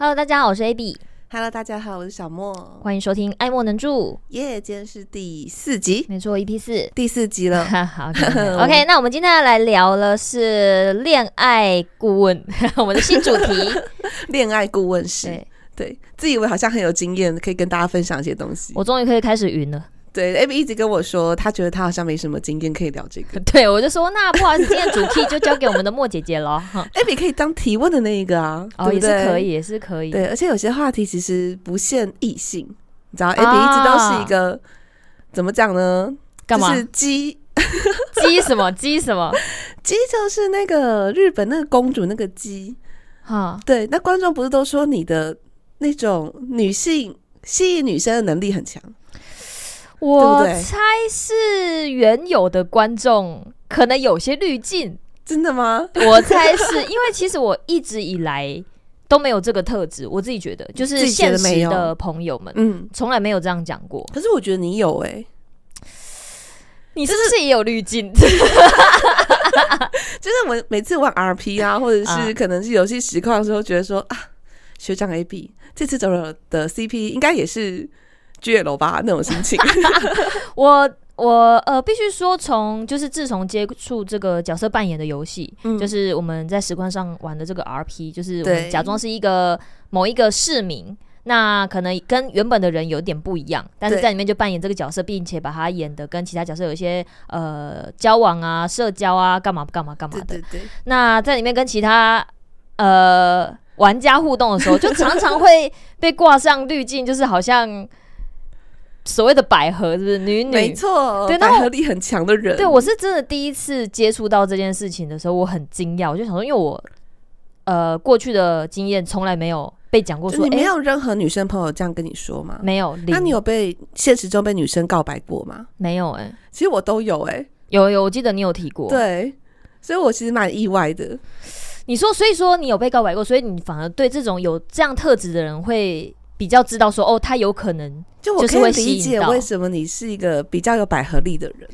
Hello，大家好，我是 AB。Hello，大家好，我是小莫。欢迎收听《爱莫能助》。耶，今天是第四集，没错，EP 四，第四集了。好，OK，那我们今天要来聊的是恋爱顾问，我们的新主题——恋爱顾问师。对，自以为好像很有经验，可以跟大家分享一些东西。我终于可以开始云了。对，AB 一直跟我说，他觉得他好像没什么经验可以聊这个。对，我就说，那不好意思，今天主题就交给我们的莫姐姐了。AB 可以当提问的那一个啊，哦，对对也是可以，也是可以。对，而且有些话题其实不限异性，你知道，AB 一直都是一个、啊、怎么讲呢？干嘛？就是鸡鸡什么鸡什么 鸡？就是那个日本那个公主那个鸡。哈，对，那观众不是都说你的那种女性吸引女生的能力很强？我猜是原有的观众可能有些滤镜，真的吗？我猜是因为其实我一直以来都没有这个特质，我自己觉得就是现实的朋友们，嗯，从来没有这样讲过。可是我觉得你有哎、欸，你是不是也有滤镜？就是我每次玩 RP 啊，或者是可能是游戏实况的时候，觉得说啊，学长 AB 这次走了的 CP 应该也是。绝了吧那种心情 我，我我呃必须说，从就是自从接触这个角色扮演的游戏，嗯，就是我们在实况上玩的这个 RP，就是我们假装是一个某一个市民，那可能跟原本的人有点不一样，但是在里面就扮演这个角色，并且把他演的跟其他角色有一些呃交往啊、社交啊、干嘛干嘛干嘛的。对对对。那在里面跟其他呃玩家互动的时候，就常常会被挂上滤镜，就是好像。所谓的百合是不是女女？没错，对，百合力很强的人。对，我是真的第一次接触到这件事情的时候，我很惊讶。我就想说，因为我呃过去的经验从来没有被讲过说，说你没有任何女生朋友这样跟你说吗？没有。那你有被现实中被女生告白过吗？没有哎、欸。其实我都有哎、欸，有有，我记得你有提过。对，所以我其实蛮意外的。你说，所以说你有被告白过，所以你反而对这种有这样特质的人会比较知道说，哦，他有可能。就我可以理解为什么你是一个比较有百合力的人。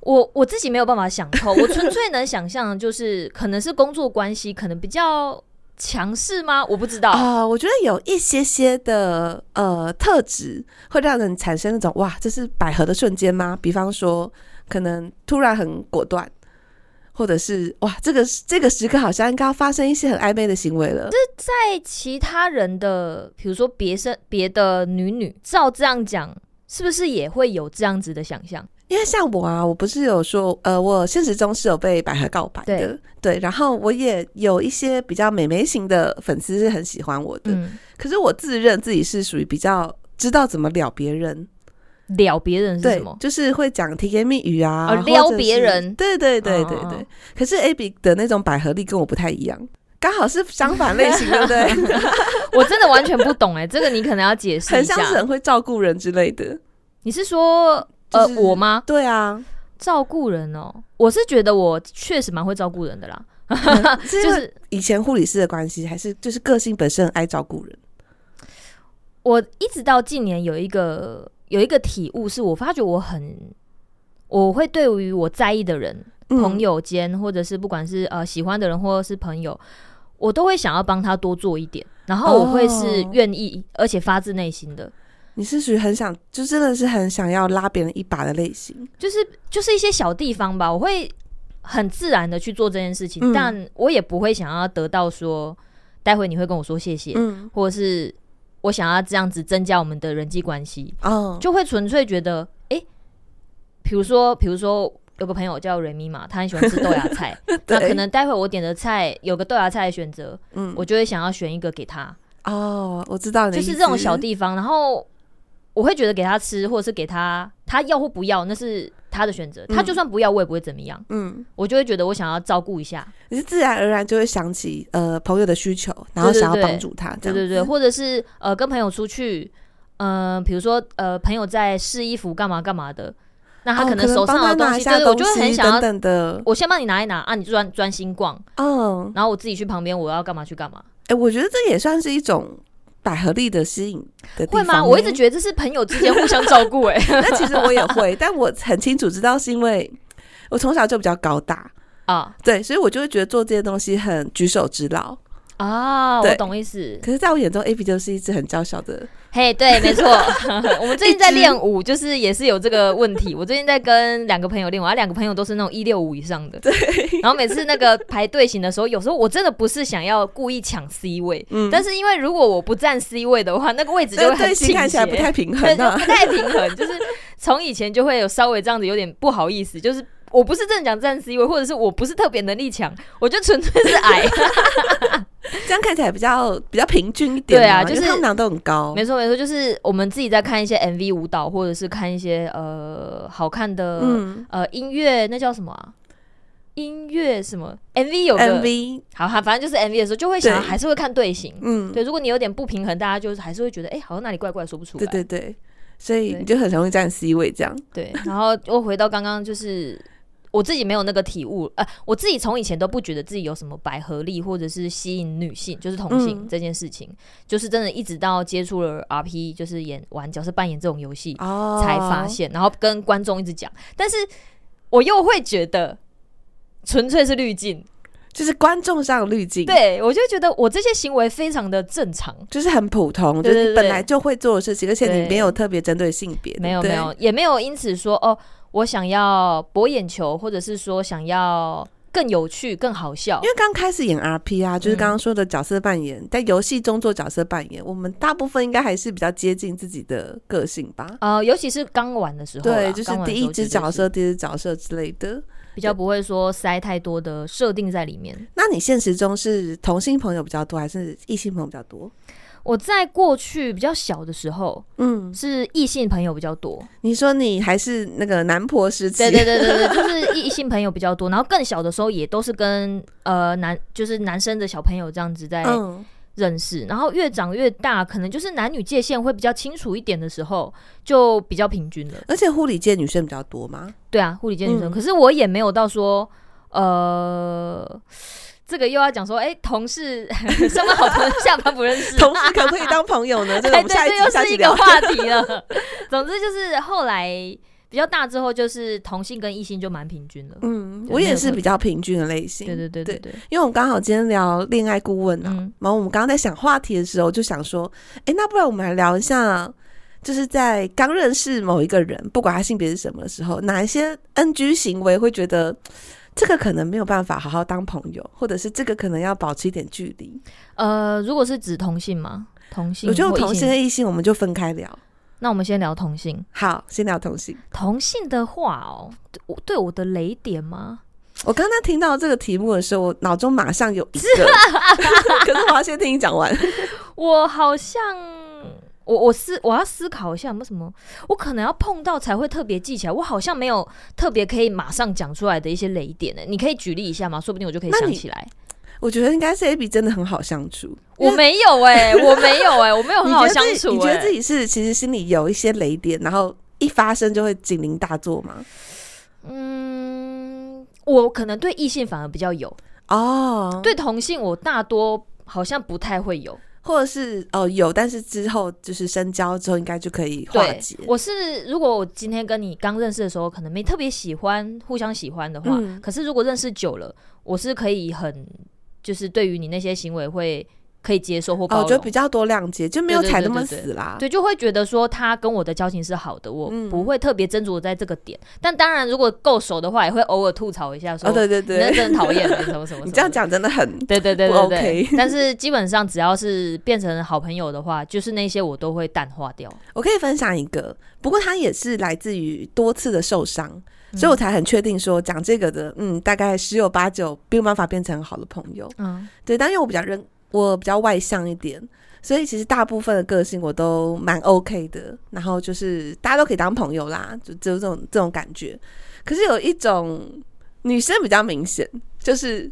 我我自己没有办法想透，我纯粹能想象，就是可能是工作关系，可能比较强势吗？我不知道啊、呃。我觉得有一些些的呃特质会让人产生那种哇，这是百合的瞬间吗？比方说，可能突然很果断。或者是哇，这个这个时刻好像应该要发生一些很暧昧的行为了。这在其他人的，比如说别生别的女女，照这样讲，是不是也会有这样子的想象？因为像我啊，我不是有说，呃，我现实中是有被百合告白的，对，对，然后我也有一些比较美眉型的粉丝是很喜欢我的，嗯，可是我自认自己是属于比较知道怎么撩别人。撩别人是什么？就是会讲甜言蜜语啊，撩别人。对对对对对，对。可是 Abby 的那种百合力跟我不太一样，刚好是相反类型，对 不对？我真的完全不懂哎、欸，这个你可能要解释。很像是很会照顾人之类的。你是说呃、就是、我吗？对啊，照顾人哦。我是觉得我确实蛮会照顾人的啦。就是以前护理师的关系，还是就是个性本身很爱照顾人。我一直到近年有一个。有一个体悟，是我发觉我很，我会对于我在意的人，嗯、朋友间或者是不管是呃喜欢的人或者是朋友，我都会想要帮他多做一点，然后我会是愿意、哦、而且发自内心的。你是属于很想，就真的是很想要拉别人一把的类型，就是就是一些小地方吧，我会很自然的去做这件事情，嗯、但我也不会想要得到说，待会你会跟我说谢谢，嗯、或者是。我想要这样子增加我们的人际关系，oh. 就会纯粹觉得，哎、欸，比如说，比如说有个朋友叫瑞米嘛，他很喜欢吃豆芽菜，那可能待会我点的菜有个豆芽菜的选择，嗯，我就会想要选一个给他。哦，oh, 我知道，就是这种小地方，然后我会觉得给他吃，或者是给他，他要或不要，那是。他的选择，他就算不要，我也不会怎么样。嗯，我就会觉得我想要照顾一下，你是自然而然就会想起呃朋友的需求，然后想要帮助他。对对，对或者是呃跟朋友出去，嗯、呃，比如说呃朋友在试衣服干嘛干嘛的，那他可能手上的东西，就是我就会很想要等等的，我先帮你拿一拿啊，你专专心逛，嗯，然后我自己去旁边，我要干嘛去干嘛。哎、欸，我觉得这也算是一种。百合力的吸引的地方，会吗？我一直觉得这是朋友之间互相照顾哎、欸。那其实我也会，但我很清楚知道是因为 我从小就比较高大啊，对，所以我就会觉得做这些东西很举手之劳啊，我懂意思。可是，在我眼中，AB 就是一只很娇小的。嘿对，没错。我们最近在练舞，就是也是有这个问题。我最近在跟两个朋友练舞，啊，两个朋友都是那种一六五以上的。对。然后每次那个排队型的时候，有时候我真的不是想要故意抢 C 位，嗯，但是因为如果我不占 C 位的话，那个位置就会很看起来不太平衡，啊，对，不太平衡。就是从以前就会有稍微这样子，有点不好意思，就是。我不是真的讲站 C 位，或者是我不是特别能力强，我就纯粹是矮，这样看起来比较比较平均一点。对啊，就是他们俩都很高。没错没错，就是我们自己在看一些 MV 舞蹈，或者是看一些呃好看的、嗯、呃音乐，那叫什么啊？音乐什么 MV 有个 MV 好哈，反正就是 MV 的时候就会想，还是会看队形。嗯，对，如果你有点不平衡，大家就是还是会觉得哎、欸，好像哪里怪怪，说不出来。对对对，所以你就很容易站 C 位这样。对，然后又回到刚刚就是。我自己没有那个体悟，呃，我自己从以前都不觉得自己有什么百合力，或者是吸引女性，就是同性这件事情，嗯、就是真的，一直到接触了 RP，就是演玩角色扮演这种游戏，哦、才发现，然后跟观众一直讲，但是我又会觉得纯粹是滤镜，就是观众上的滤镜，对，我就觉得我这些行为非常的正常，就是很普通，就是你本来就会做的事情，而且你没有特别针对性别，没有没有，也没有因此说哦。我想要博眼球，或者是说想要更有趣、更好笑。因为刚开始演 RP 啊，就是刚刚说的角色扮演，嗯、在游戏中做角色扮演，我们大部分应该还是比较接近自己的个性吧。呃，尤其是刚玩的时候，对，就是第一只角色、第一只角色之类的，比较不会说塞太多的设定在里面。那你现实中是同性朋友比较多，还是异性朋友比较多？我在过去比较小的时候，嗯，是异性朋友比较多。你说你还是那个男婆时期？对对对对对，就是异性朋友比较多。然后更小的时候也都是跟呃男，就是男生的小朋友这样子在认识。嗯、然后越长越大，可能就是男女界限会比较清楚一点的时候，就比较平均了。而且护理界女生比较多吗？对啊，护理界女生。嗯、可是我也没有到说呃。这个又要讲说，哎，同事 上班好，同事下班不认识，同事可不可以当朋友呢？这个我们 下一集又是一个话题了。总之就是后来比较大之后，就是同性跟异性就蛮平均了。嗯，我也是比较平均的类型。对对对对对，因为我们刚好今天聊恋爱顾问啊，然后我们刚刚在想话题的时候，就想说，哎，那不然我们来聊一下，就是在刚认识某一个人，不管他性别是什么的时候，哪一些 NG 行为会觉得。这个可能没有办法好好当朋友，或者是这个可能要保持一点距离。呃，如果是指同性吗？同性，我觉得同性和异性我们就分开聊。那我们先聊同性。好，先聊同性。同性的话哦，我对我的雷点吗？我刚刚听到这个题目的时候，我脑中马上有一个，可是我要先听你讲完。我好像。我我思我要思考一下有没有什么，我可能要碰到才会特别记起来。我好像没有特别可以马上讲出来的一些雷点呢、欸。你可以举例一下吗？说不定我就可以想起来。我觉得应该是 AB 真的很好相处。我没有哎、欸，我没有哎、欸，我没有很好相处、欸。你觉得自己是其实心里有一些雷点，然后一发生就会警铃大作吗？嗯，我可能对异性反而比较有哦，对同性我大多好像不太会有。或者是哦有，但是之后就是深交之后，应该就可以化解。我是如果我今天跟你刚认识的时候，可能没特别喜欢，互相喜欢的话，嗯、可是如果认识久了，我是可以很就是对于你那些行为会。可以接受或包容，哦，就比较多谅解，就没有踩那么死啦。对，就会觉得说他跟我的交情是好的，我不会特别斟酌在这个点。但当然，如果够熟的话，也会偶尔吐槽一下，说对对对，你真的讨厌什么什么。你这样讲真的很对对对对对。但是基本上只要是变成好朋友的话，就是那些我都会淡化掉。我可以分享一个，不过他也是来自于多次的受伤，所以我才很确定说讲这个的，嗯，大概十有八九没有办法变成好的朋友。嗯，对，但因为我比较认。我比较外向一点，所以其实大部分的个性我都蛮 OK 的。然后就是大家都可以当朋友啦，就只有这种这种感觉。可是有一种女生比较明显，就是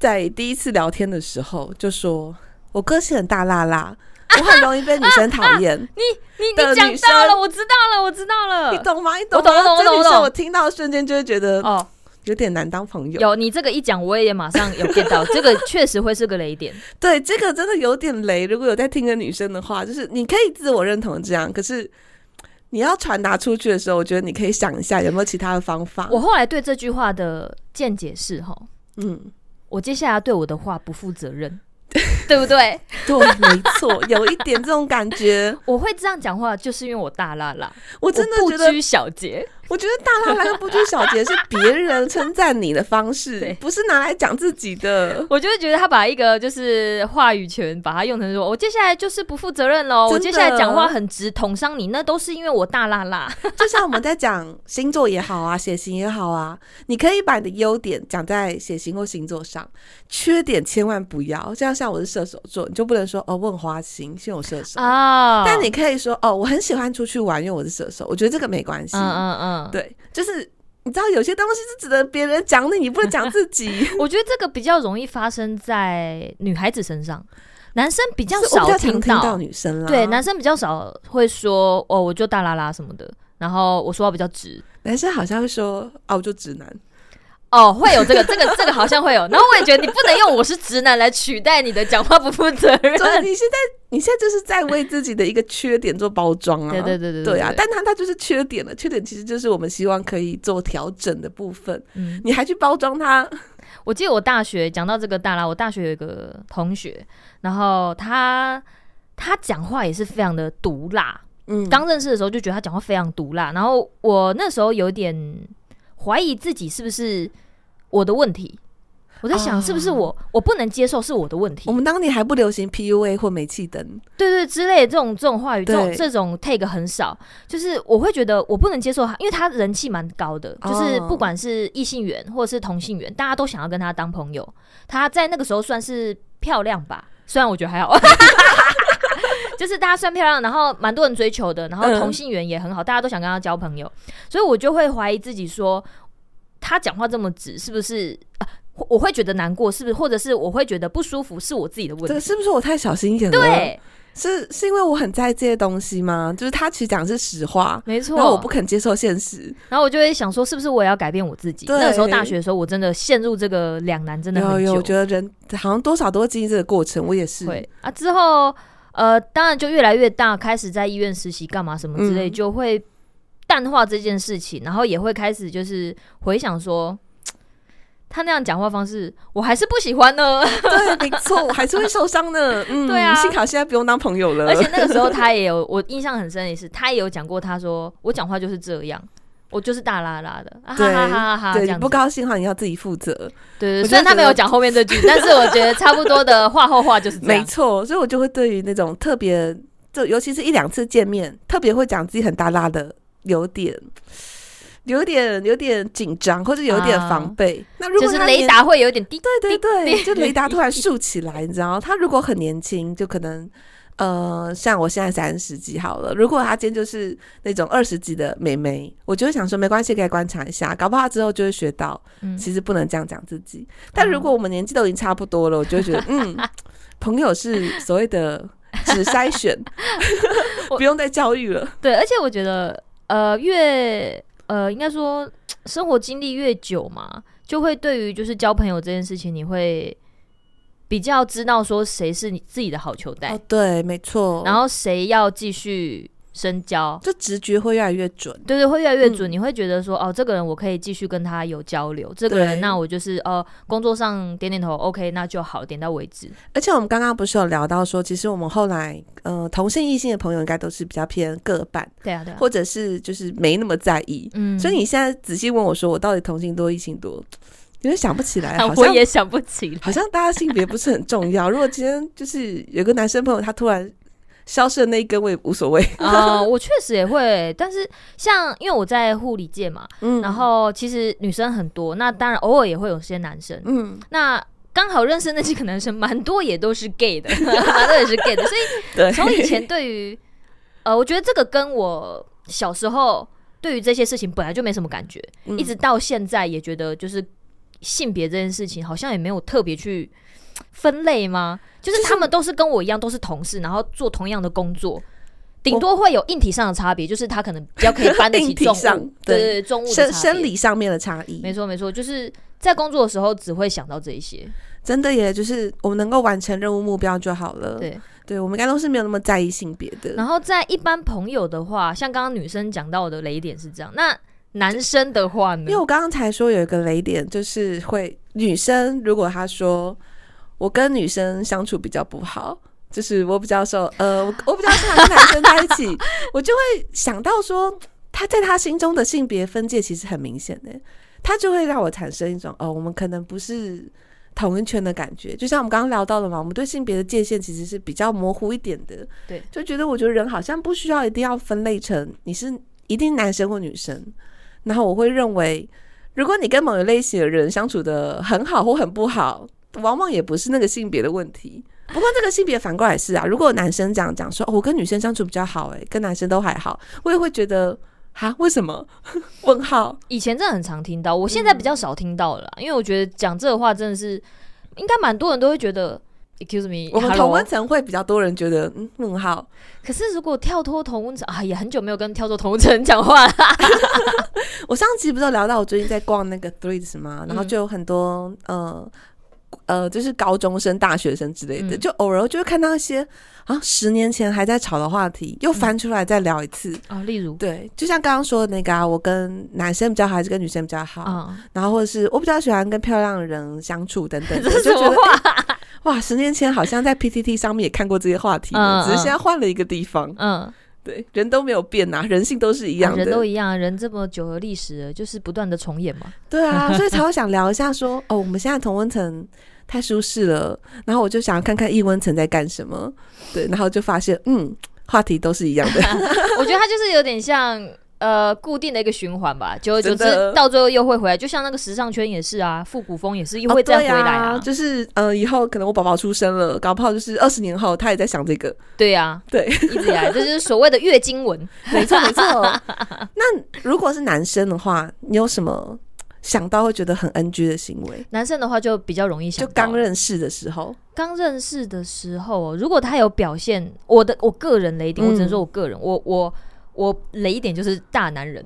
在第一次聊天的时候就说我个性很大剌剌，我很容易被女生讨厌。你你你讲到了，我知道了，我知道了，你懂吗？你懂吗？我懂我懂我懂。我听到的瞬间就会觉得哦。有点难当朋友。有你这个一讲，我也马上有 get 到，这个确实会是个雷点。对，这个真的有点雷。如果有在听的女生的话，就是你可以自我认同这样，可是你要传达出去的时候，我觉得你可以想一下有没有其他的方法。我后来对这句话的见解是：哈，嗯，我接下来对我的话不负责任。对不对？对，没错，有一点这种感觉。我会这样讲话，就是因为我大辣辣，我真的觉得不拘小节。我觉得大辣辣跟不拘小节是别人称赞你的方式，不是拿来讲自己的。我就是觉得他把一个就是话语权，把它用成说，我接下来就是不负责任喽。我接下来讲话很直，捅伤你，那都是因为我大辣辣。就像我们在讲星座也好啊，血型也好啊，你可以把你的优点讲在血型或星座上，缺点千万不要。这样像我是射手座，你就不能说哦，我很花心，因为我射手啊。但你可以说哦，我很喜欢出去玩，因为我是射手。我觉得这个没关系。嗯嗯嗯。对，就是你知道有些东西是只能别人讲你，你不能讲自己。我觉得这个比较容易发生在女孩子身上，男生比较少听到，女生啦。对，男生比较少会说哦，我就大啦啦什么的。然后我说话比较直，男生好像会说哦，我就直男。哦，会有这个，这个，这个好像会有。然后我也觉得你不能用“我是直男”来取代你的讲话不负责任。所以你现在，你现在就是在为自己的一个缺点做包装啊！对对对对对啊！但他他就是缺点了，缺点其实就是我们希望可以做调整的部分。嗯，你还去包装他？我记得我大学讲到这个大啦，我大学有一个同学，然后他他讲话也是非常的毒辣。嗯，刚认识的时候就觉得他讲话非常毒辣，然后我那时候有点。怀疑自己是不是我的问题？我在想是不是我、uh, 我不能接受是我的问题。我们当年还不流行 PUA 或煤气灯，对对之类的这种这种话语，这种这种 take 很少。就是我会觉得我不能接受他，因为他人气蛮高的，就是不管是异性缘或者是同性缘，大家都想要跟他当朋友。他在那个时候算是漂亮吧，虽然我觉得还好，就是大家算漂亮，然后蛮多人追求的，然后同性缘也很好，大家都想跟他交朋友，所以我就会怀疑自己说。他讲话这么直，是不是啊？我会觉得难过，是不是？或者是我会觉得不舒服，是我自己的问题？是不是我太小心眼了？对，是是因为我很在意这些东西吗？就是他其实讲的是实话，没错。然后我不肯接受现实，然后我就会想说，是不是我也要改变我自己？那个时候大学的时候，我真的陷入这个两难，真的很久。有有，我觉得人好像多少都会经历这个过程，我也是。会啊，之后呃，当然就越来越大，开始在医院实习干嘛什么之类，嗯、就会淡化这件事情，然后也会开始就是回想说。他那样讲话方式，我还是不喜欢呢。对，没错，我还是会受伤的。嗯，对啊。幸好现在不用当朋友了。而且那个时候他也有，我印象很深的是，他也有讲过，他说我讲话就是这样，我就是大拉拉的。啊，哈哈哈哈对，你不高兴的话，你要自己负责。对对，虽然他没有讲后面这句，但是我觉得差不多的话后话就是这样。没错，所以我就会对于那种特别，就尤其是一两次见面，特别会讲自己很大拉的，有点。有点有点紧张，或者有点防备。Uh, 那如果是雷达会有点低，对对对，就雷达突然竖起来，你知道？他如果很年轻，就可能呃，像我现在三十几好了。如果她今天就是那种二十几的妹妹，我就会想说没关系，可以观察一下，搞不好之后就会学到，其实不能这样讲自己。嗯、但如果我们年纪都已经差不多了，我就会觉得，嗯，朋友是所谓的只筛选，不用再教育了。对，而且我觉得，呃，越呃，应该说生活经历越久嘛，就会对于就是交朋友这件事情，你会比较知道说谁是你自己的好球带。哦，对，没错。然后谁要继续。深交，就直觉会越来越准，对对，会越来越准。嗯、你会觉得说，哦，这个人我可以继续跟他有交流，这个人那我就是哦，工作上点点头，OK，那就好，点到为止。而且我们刚刚不是有聊到说，其实我们后来，呃，同性异性的朋友应该都是比较偏各半，对啊，对啊，或者是就是没那么在意。嗯，所以你现在仔细问我说，我到底同性多异性多，有点想不起来，好像我也想不起来，好像大家性别不是很重要。如果今天就是有个男生朋友，他突然。消失的那一根我也无所谓。啊，我确实也会，但是像因为我在护理界嘛，嗯，然后其实女生很多，那当然偶尔也会有些男生，嗯，那刚好认识那几个男生，蛮多也都是 gay 的，蛮多也是 gay 的，所以从以前对于呃，我觉得这个跟我小时候对于这些事情本来就没什么感觉，嗯，一直到现在也觉得就是性别这件事情好像也没有特别去分类吗？就是他们都是跟我一样，都是同事，然后做同样的工作，顶多会有硬体上的差别，就是他可能比较可以搬得起 重物，对对对，重物生生理上面的差异。没错没错，就是在工作的时候只会想到这一些，真的耶，就是我们能够完成任务目标就好了。对对，我们应该都是没有那么在意性别的。然后在一般朋友的话，像刚刚女生讲到的雷点是这样，那男生的话呢？因为我刚刚才说有一个雷点，就是会女生如果她说。我跟女生相处比较不好，就是我比较受呃，我我比较喜欢跟男生在一起，我就会想到说，他在他心中的性别分界其实很明显的，他就会让我产生一种哦，我们可能不是同一圈的感觉。就像我们刚刚聊到的嘛，我们对性别的界限其实是比较模糊一点的。对，就觉得我觉得人好像不需要一定要分类成你是一定男生或女生，然后我会认为，如果你跟某一类型的人相处的很好或很不好。往往也不是那个性别的问题，不过这个性别反过来是啊，如果男生这样讲说，哦，我跟女生相处比较好，欸，诶，跟男生都还好，我也会觉得，哈，为什么？问号。以前真的很常听到，我现在比较少听到了啦，嗯，因为我觉得讲这个话真的是，应该蛮多人都会觉得，excuse me，我们同温层会比较多人觉得，嗯，问号。可是如果跳脱同温层啊，也很久没有跟跳脱同温层讲话了。我上期不是有聊到我最近在逛那个 Threads 吗？然后就有很多，嗯、呃。呃，就是高中生、大学生之类的，嗯、就偶尔就会看到一些啊，十年前还在吵的话题，又翻出来再聊一次啊、嗯哦。例如，对，就像刚刚说的那个、啊，我跟男生比较好，还是跟女生比较好？嗯、然后或者是我比较喜欢跟漂亮的人相处等等？就觉得、欸、哇，十年前好像在 PTT 上面也看过这些话题呢，嗯、只是现在换了一个地方。嗯。对，人都没有变呐、啊，人性都是一样的，啊、人都一样，人这么久的历史，就是不断的重演嘛。对啊，所以才会想聊一下说，说哦，我们现在同温层太舒适了，然后我就想要看看异温层在干什么。对，然后就发现，嗯，话题都是一样的。我觉得它就是有点像。呃，固定的一个循环吧，久而久之，到最后又会回来。就像那个时尚圈也是啊，复古风也是又会再回来啊。就是呃，以后可能我宝宝出生了，搞不好就是二十年后他也在想这个。对呀、啊，对，一直以来这就是所谓的月经文。没错没错。那如果是男生的话，你有什么想到会觉得很 NG 的行为？男生的话就比较容易想到，就刚认识的时候，刚认识的时候，如果他有表现，我的我个人雷点，我只能说我个人，嗯、我我。我雷一点就是大男人，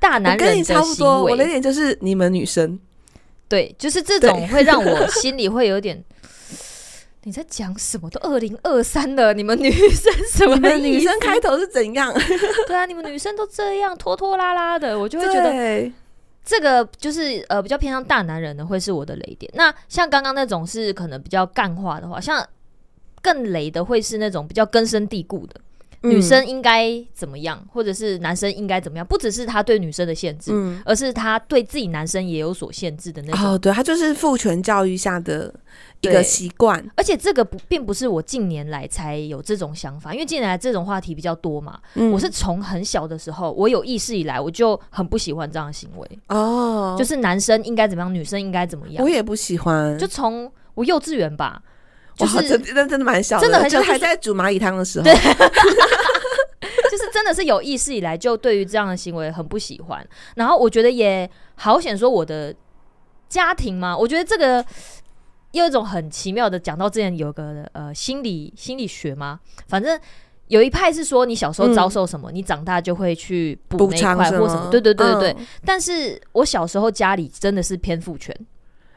大男人的行为，我跟你差不多。我雷点就是你们女生，对，就是这种会让我心里会有点，你在讲什么？都二零二三了，你们女生什么？你们女生开头是怎样？对啊，你们女生都这样拖拖拉拉的，我就会觉得这个就是呃比较偏向大男人的，会是我的雷点。那像刚刚那种是可能比较干化的话，像更雷的会是那种比较根深蒂固的。女生应该怎么样，嗯、或者是男生应该怎么样？不只是他对女生的限制，嗯、而是他对自己男生也有所限制的那种。哦，对，他就是父权教育下的一个习惯。而且这个不并不是我近年来才有这种想法，因为近年来这种话题比较多嘛。嗯、我是从很小的时候，我有意识以来，我就很不喜欢这样的行为。哦，就是男生应该怎么样，女生应该怎么样，我也不喜欢。就从我幼稚园吧。就是真的真的蛮小的，真的很小，还在煮蚂蚁汤的时候，对，就是真的是有意识以来就对于这样的行为很不喜欢。然后我觉得也好显说我的家庭嘛，我觉得这个有一种很奇妙的，讲到之前有个呃心理心理学嘛，反正有一派是说你小时候遭受什么，嗯、你长大就会去补那一块或什么，对对对对对。嗯、但是我小时候家里真的是偏父权，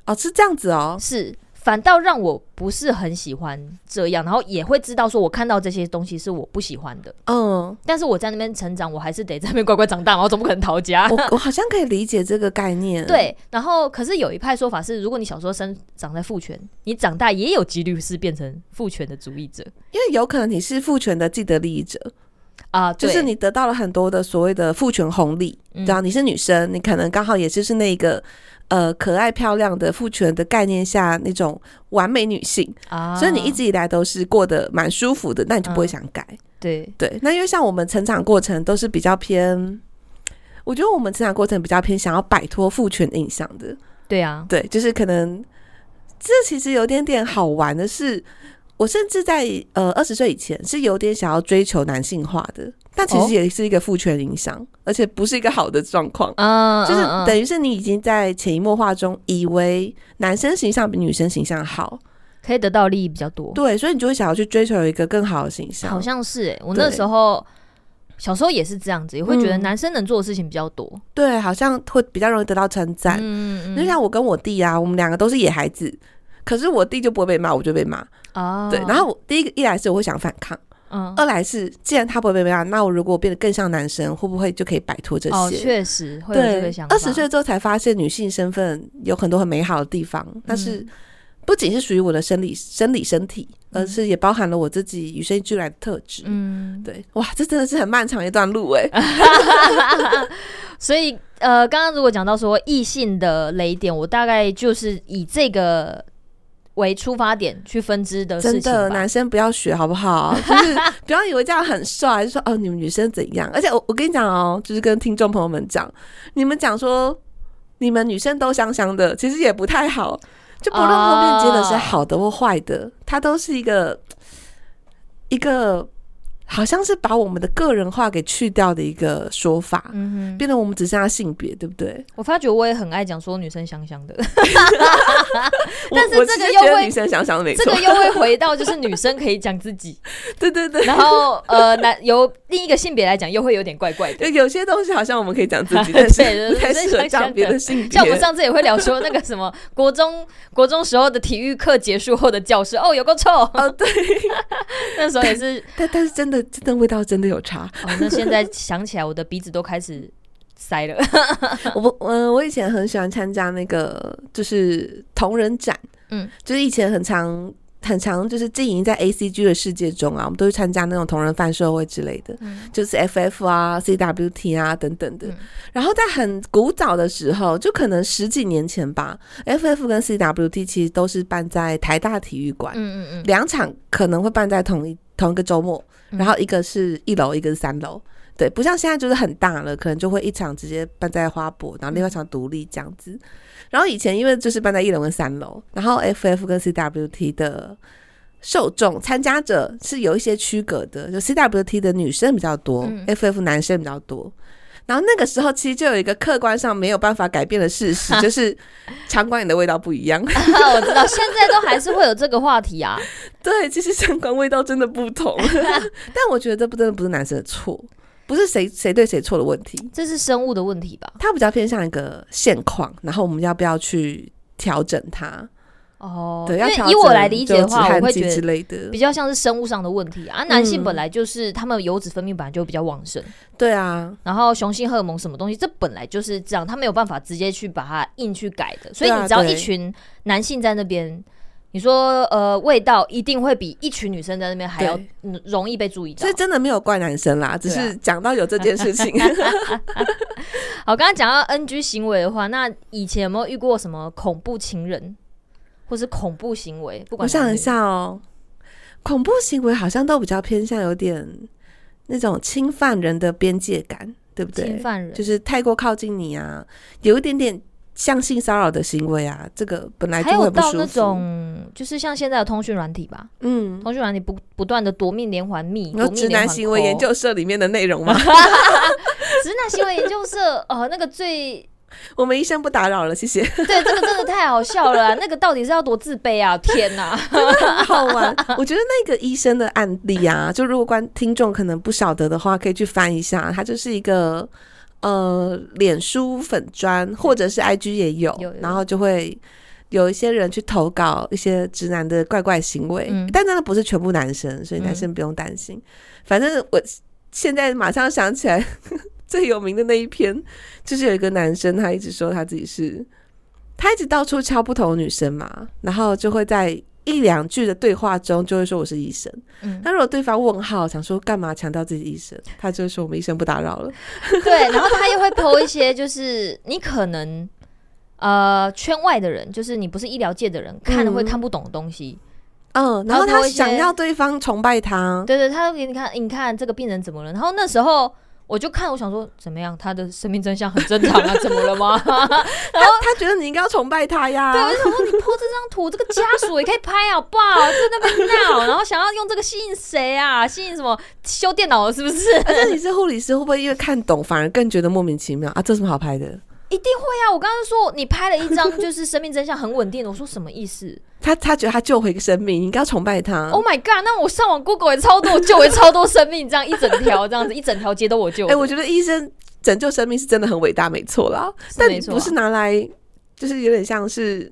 哦，是这样子哦，是。反倒让我不是很喜欢这样，然后也会知道说，我看到这些东西是我不喜欢的。嗯，但是我在那边成长，我还是得在那边乖乖长大嘛，我总不可能逃家。我 我好像可以理解这个概念。对，然后可是有一派说法是，如果你小时候生长在父权，你长大也有几率是变成父权的主义者，因为有可能你是父权的既得利益者啊，就是你得到了很多的所谓的父权红利。嗯，然后你是女生，你可能刚好也就是那个。呃，可爱漂亮的父权的概念下那种完美女性。啊，所以你一直以来都是过得蛮舒服的，那你就不会想改。嗯、对。对，那因为像我们成长过程都是比较偏，我觉得我们成长过程比较偏想要摆脱父权印象的。对啊，对，就是可能这其实有点点好玩的是，我甚至在呃二十岁以前是有点想要追求男性化的。但其实也是一个父权影响，哦、而且不是一个好的状况。嗯，就是等于是你已经在潜移默化中以为男生形象比女生形象好，可以得到利益比较多。对，所以你就会想要去追求一个更好的形象。好像是哎、欸，我那时候小时候也是这样子，也会觉得男生能做的事情比较多。嗯、对，好像会比较容易得到称赞。嗯嗯。就像我跟我弟啊，我们两个都是野孩子，可是我弟就不会被骂，我就被骂。哦。对，然后我第一个一来是我会想反抗。嗯，二来是，既然他不会被被骂，那我如果变得更像男生，会不会就可以摆脱这些？哦，确实会有这个想法。二十岁之后才发现女性身份有很多很美好的地方，但是不仅是属于我的生理生理身体，而是也包含了我自己与生俱来的特质。嗯，对，哇，这真的是很漫长一段路哎。所以呃，刚刚如果讲到说异性的雷点，我大概就是以这个为出发点去分支的事情。真的，男生不要学好不好？就是不要以为这样很帅，就说哦，你们女生怎样？而且我我跟你讲哦，就是跟听众朋友们讲，你们讲说你们女生都香香的，其实也不太好。就不论后面接的是好的或坏的，哦，它都是一个一个。好像是把我们的个人化给去掉的一个说法，嗯哼，变得我们只剩下性别，对不对？我发觉我也很爱讲说女生香香的，但是这个又会女生香香的，这个又会回到就是女生可以讲自己，对对 对。然后呃，男由另一个性别来讲又会有点怪怪的，有些东西好像我们可以讲自己，但是不太适合讲别的性别。像我们上次也会聊说那个什么国中国中时候的体育课结束后的教室，哦，有个臭哦，对，那时候也是，但但是真的。真的味道真的有差哦。那现在想起来，我的鼻子都开始塞了。我不，嗯，我以前很喜欢参加那个，就是同人展，嗯，就是以前很常很常就是经营在 ACG 的世界中啊，我们都会参加那种同人贩售会之类的，嗯、就是 FF 啊、CWT 啊等等的。嗯、然后在很古早的时候，就可能十几年前吧，FF 跟 CWT 其实都是办在台大体育馆，嗯嗯嗯，两场可能会办在同一同一个周末。然后一个是一楼，一个是三楼，对，不像现在就是很大了，可能就会一场直接办在花博，然后另外一场独立这样子。然后以前因为就是办在一楼跟三楼，然后 FF 跟 CWT 的受众参加者是有一些区隔的，就 CWT 的女生比较多，嗯，FF 男生比较多。然后那个时候其实就有一个客观上没有办法改变的事实，就是场馆里的味道不一样。我知道，现在都还是会有这个话题啊。对，其实场馆味道真的不同。但我觉得这不真的不是男生的错，不是谁谁对谁错的问题，这是生物的问题吧？它比较偏向一个现况，然后我们要不要去调整它？哦，对，因为以我来理解的话，我会觉得比较像是生物上的问题啊。男性本来就是他们油脂分泌本来就比较旺盛，对啊。然后雄性荷尔蒙什么东西，这本来就是这样，他没有办法直接去把它硬去改的。所以你只要一群男性在那边，你说呃，味道一定会比一群女生在那边还要容易被注意到。所以真的没有怪男生啦，只是讲到有这件事情。好，刚刚讲到 NG 行为的话，那以前有没有遇过什么恐怖情人？或是恐怖行为，不管我想一下哦，恐怖行为好像都比较偏向有点那种侵犯人的边界感，对不对？侵犯人就是太过靠近你啊，有一点点像性骚扰的行为啊，这个本来就会不舒服。还有到那种，就是像现在的通讯软体吧，嗯，通讯软体不不断的夺命连环密，有直男行为研究社里面的内容吗？直男行为研究社，哦，那个最。我们医生不打扰了，谢谢。对，这个真的太好笑了，那个到底是要多自卑啊？天哪，好玩！我觉得那个医生的案例啊，就如果观听众可能不晓得的话，可以去翻一下。他就是一个呃，脸书粉砖或者是 IG 也有，有有然后就会有一些人去投稿一些直男的怪怪行为，嗯、但真的不是全部男生，所以男生不用担心。嗯、反正我现在马上想起来。最有名的那一篇，就是有一个男生，他一直说他自己是，他一直到处敲不同的女生嘛，然后就会在一两句的对话中就会说我是医生。嗯，那如果对方问号，想说干嘛强调自己医生，他就会说我们医生不打扰了。对，然后他又会 po 一些，就是你可能呃圈外的人，就是你不是医疗界的人，看了会看不懂的东西。嗯，然后他想要对方崇拜他，对对，他会给你看，你看这个病人怎么了？然后那时候。我就看，我想说怎么样？他的生命真相很正常啊，怎么了吗？然后他，他觉得你应该要崇拜他呀。对，我就想说你 po 这张图，这个家属也可以拍好不好？在那边闹，然后想要用这个吸引谁啊？吸引什么？修电脑的是不是？而且你是护理师，会不会因为看懂反而更觉得莫名其妙啊？这有什么好拍的？一定会啊！我刚刚说你拍了一张 就是生命真相很稳定的，我说什么意思？他他觉得他救回一个生命，你应该要崇拜他。Oh my god！那我上网 Google 也超多，救回超多生命，这样一整条这样子，一整条街都我救。哎、欸，我觉得医生拯救生命是真的很伟大，没错啦。但不是拿来，就是有点像是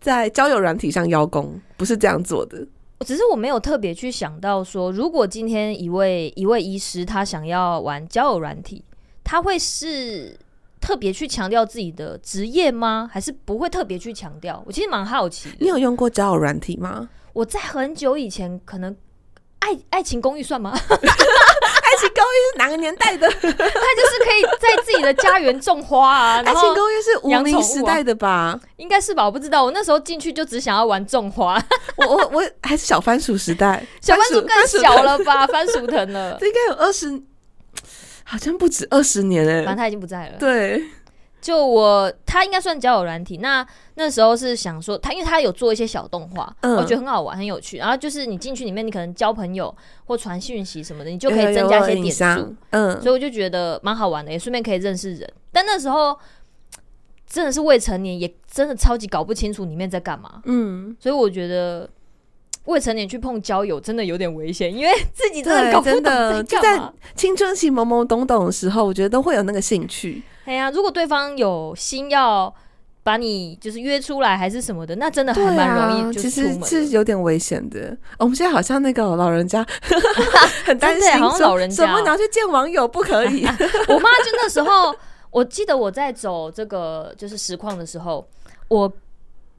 在交友软体上邀功，不是这样做的。只是我没有特别去想到说，如果今天一位一位医师他想要玩交友软体，他会是。特别去强调自己的职业吗？还是不会特别去强调？我其实蛮好奇。你有用过交友软体吗？我在很久以前可能。爱爱情公寓算吗？爱情公寓是哪个年代的？他就是可以在自己的家园种花啊。爱情公寓是无名时代的吧？应该是吧，我不知道。我那时候进去就只想要玩种花。我我我还是小番薯时代，小番薯更小了吧？番薯藤了，这应该有二十，好像不止二十年哎、欸。反正他已经不在了。对。就我，他应该算交友软体。那那时候是想说，他因为他有做一些小动画，嗯、我觉得很好玩，很有趣。然后就是你进去里面，你可能交朋友或传讯息什么的，你就可以增加一些点数。嗯，所以我就觉得蛮好玩的，也顺便可以认识人。但那时候真的是未成年，也真的超级搞不清楚里面在干嘛。嗯，所以我觉得未成年去碰交友真的有点危险，因为自己真的搞不懂在。就在青春期懵懵懂懂的时候，我觉得都会有那个兴趣。哎呀，如果对方有心要把你就是约出来还是什么的，那真的还蛮容易就出门。其实是有点危险的。我们现在好像那个老人家 很担心，好像老人家怎么你要去见网友不可以。我妈就那时候，我记得我在走这个就是实况的时候，我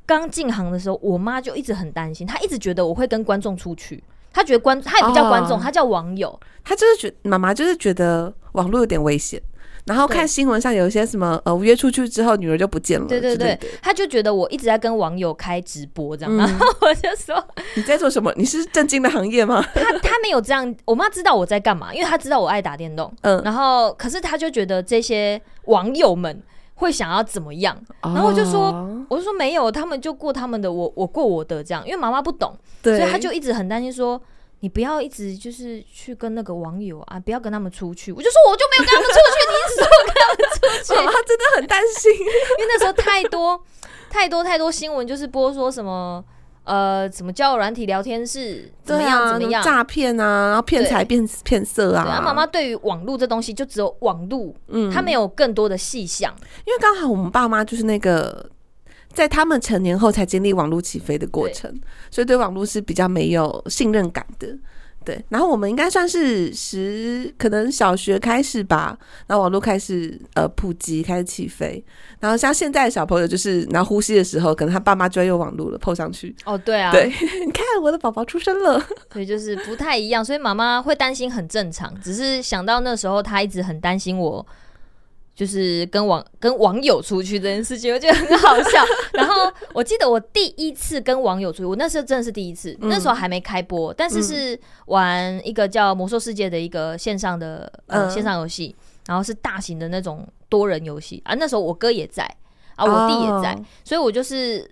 刚进行的时候，我妈就一直很担心，她一直觉得我会跟观众出去，她觉得观她也不叫观众，她叫网友，她就是觉妈妈就是觉得网络有点危险。然后看新闻上有一些什么呃约出去之后女儿就不见了，对对对，她就觉得我一直在跟网友开直播这样，嗯、然后我就说你在做什么？你是正经的行业吗？他他没有这样，我妈知道我在干嘛，因为她知道我爱打电动，嗯，然后可是她就觉得这些网友们会想要怎么样，然后我就说、哦、我就说没有，他们就过他们的，我我过我的这样，因为妈妈不懂，所以他就一直很担心说。你不要一直就是去跟那个网友啊，不要跟他们出去。我就说我就没有跟他们出去，你一直说我跟他们出去，他真的很担心，因为那时候太多太多太多新闻，就是播说什么呃，什么交友软体聊天室怎么样、啊、怎么样诈骗啊，然后骗财骗骗色啊。妈妈对于网络这东西就只有网络，嗯，他没有更多的细项，因为刚好我们爸妈就是那个。在他们成年后才经历网络起飞的过程，所以对网络是比较没有信任感的。对，然后我们应该算是十，可能小学开始吧，然后网络开始呃普及，开始起飞。然后像现在的小朋友，就是然后呼吸的时候，可能他爸妈就要用网络了，PO 上去。哦，对啊，对，你看我的宝宝出生了，所以就是不太一样，所以妈妈会担心很正常，只是想到那时候她一直很担心我。就是跟网跟网友出去这件事情，我觉得很好笑。然后我记得我第一次跟网友出去，我那时候真的是第一次，嗯、那时候还没开播，但是是玩一个叫《魔兽世界》的一个线上的呃线上游戏，然后是大型的那种多人游戏啊。那时候我哥也在啊，我弟也在，哦、所以我就是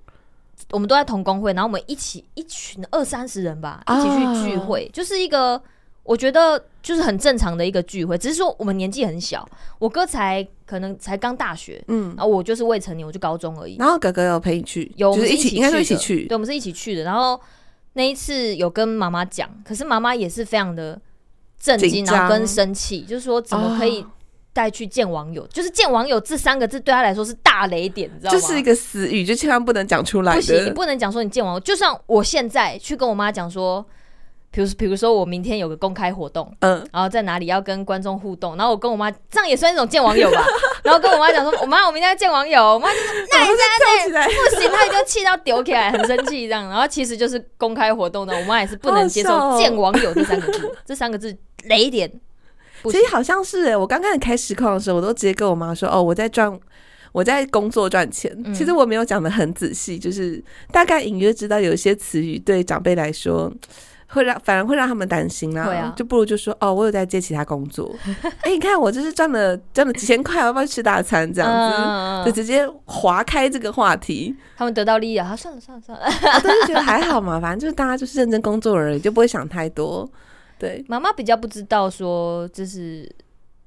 我们都在同工会，然后我们一起一群二三十人吧，一起去聚会，哦、就是一个。我觉得就是很正常的一个聚会，只是说我们年纪很小，我哥才可能才刚大学，嗯，然后我就是未成年，我就高中而已。然后哥哥有陪你去，有，我们是一起去，应该是一起去，对，我们是一起去的。然后那一次有跟妈妈讲，可是妈妈也是非常的震惊，然后跟生气，就是说怎么可以带去见网友？就是见网友这三个字对他来说是大雷点，你知道吗？就是一个死语，就千万不能讲出来。不行，你不能讲说你见网友。就像我现在去跟我妈讲说。比如，比如说我明天有个公开活动，嗯，然后在哪里要跟观众互动，然后我跟我妈，这样也算一种见网友吧。然后跟我妈讲说，我妈，我明天要见网友，我妈就说，那你现在不行，她就气到丢起来，很生气这样。然后其实就是公开活动的，我妈也是不能接受“见网友”这三个字，这三个字雷点。其实好像是哎，我刚开始开实况的时候，我都直接跟我妈说，哦，我在赚，我在工作赚钱。嗯、其实我没有讲的很仔细，就是大概隐约知道有一些词语对长辈来说。会让反而会让他们担心啦，啊，就不如就说哦，我有在接其他工作。哎，你看我就是赚了赚了几千块，要不要吃大餐？这样子就直接划开这个话题，他们得到利益啊，算了算了算了，都 是觉得还好嘛，反正就是大家就是认真工作而已，就不会想太多。对，妈妈比较不知道说，就是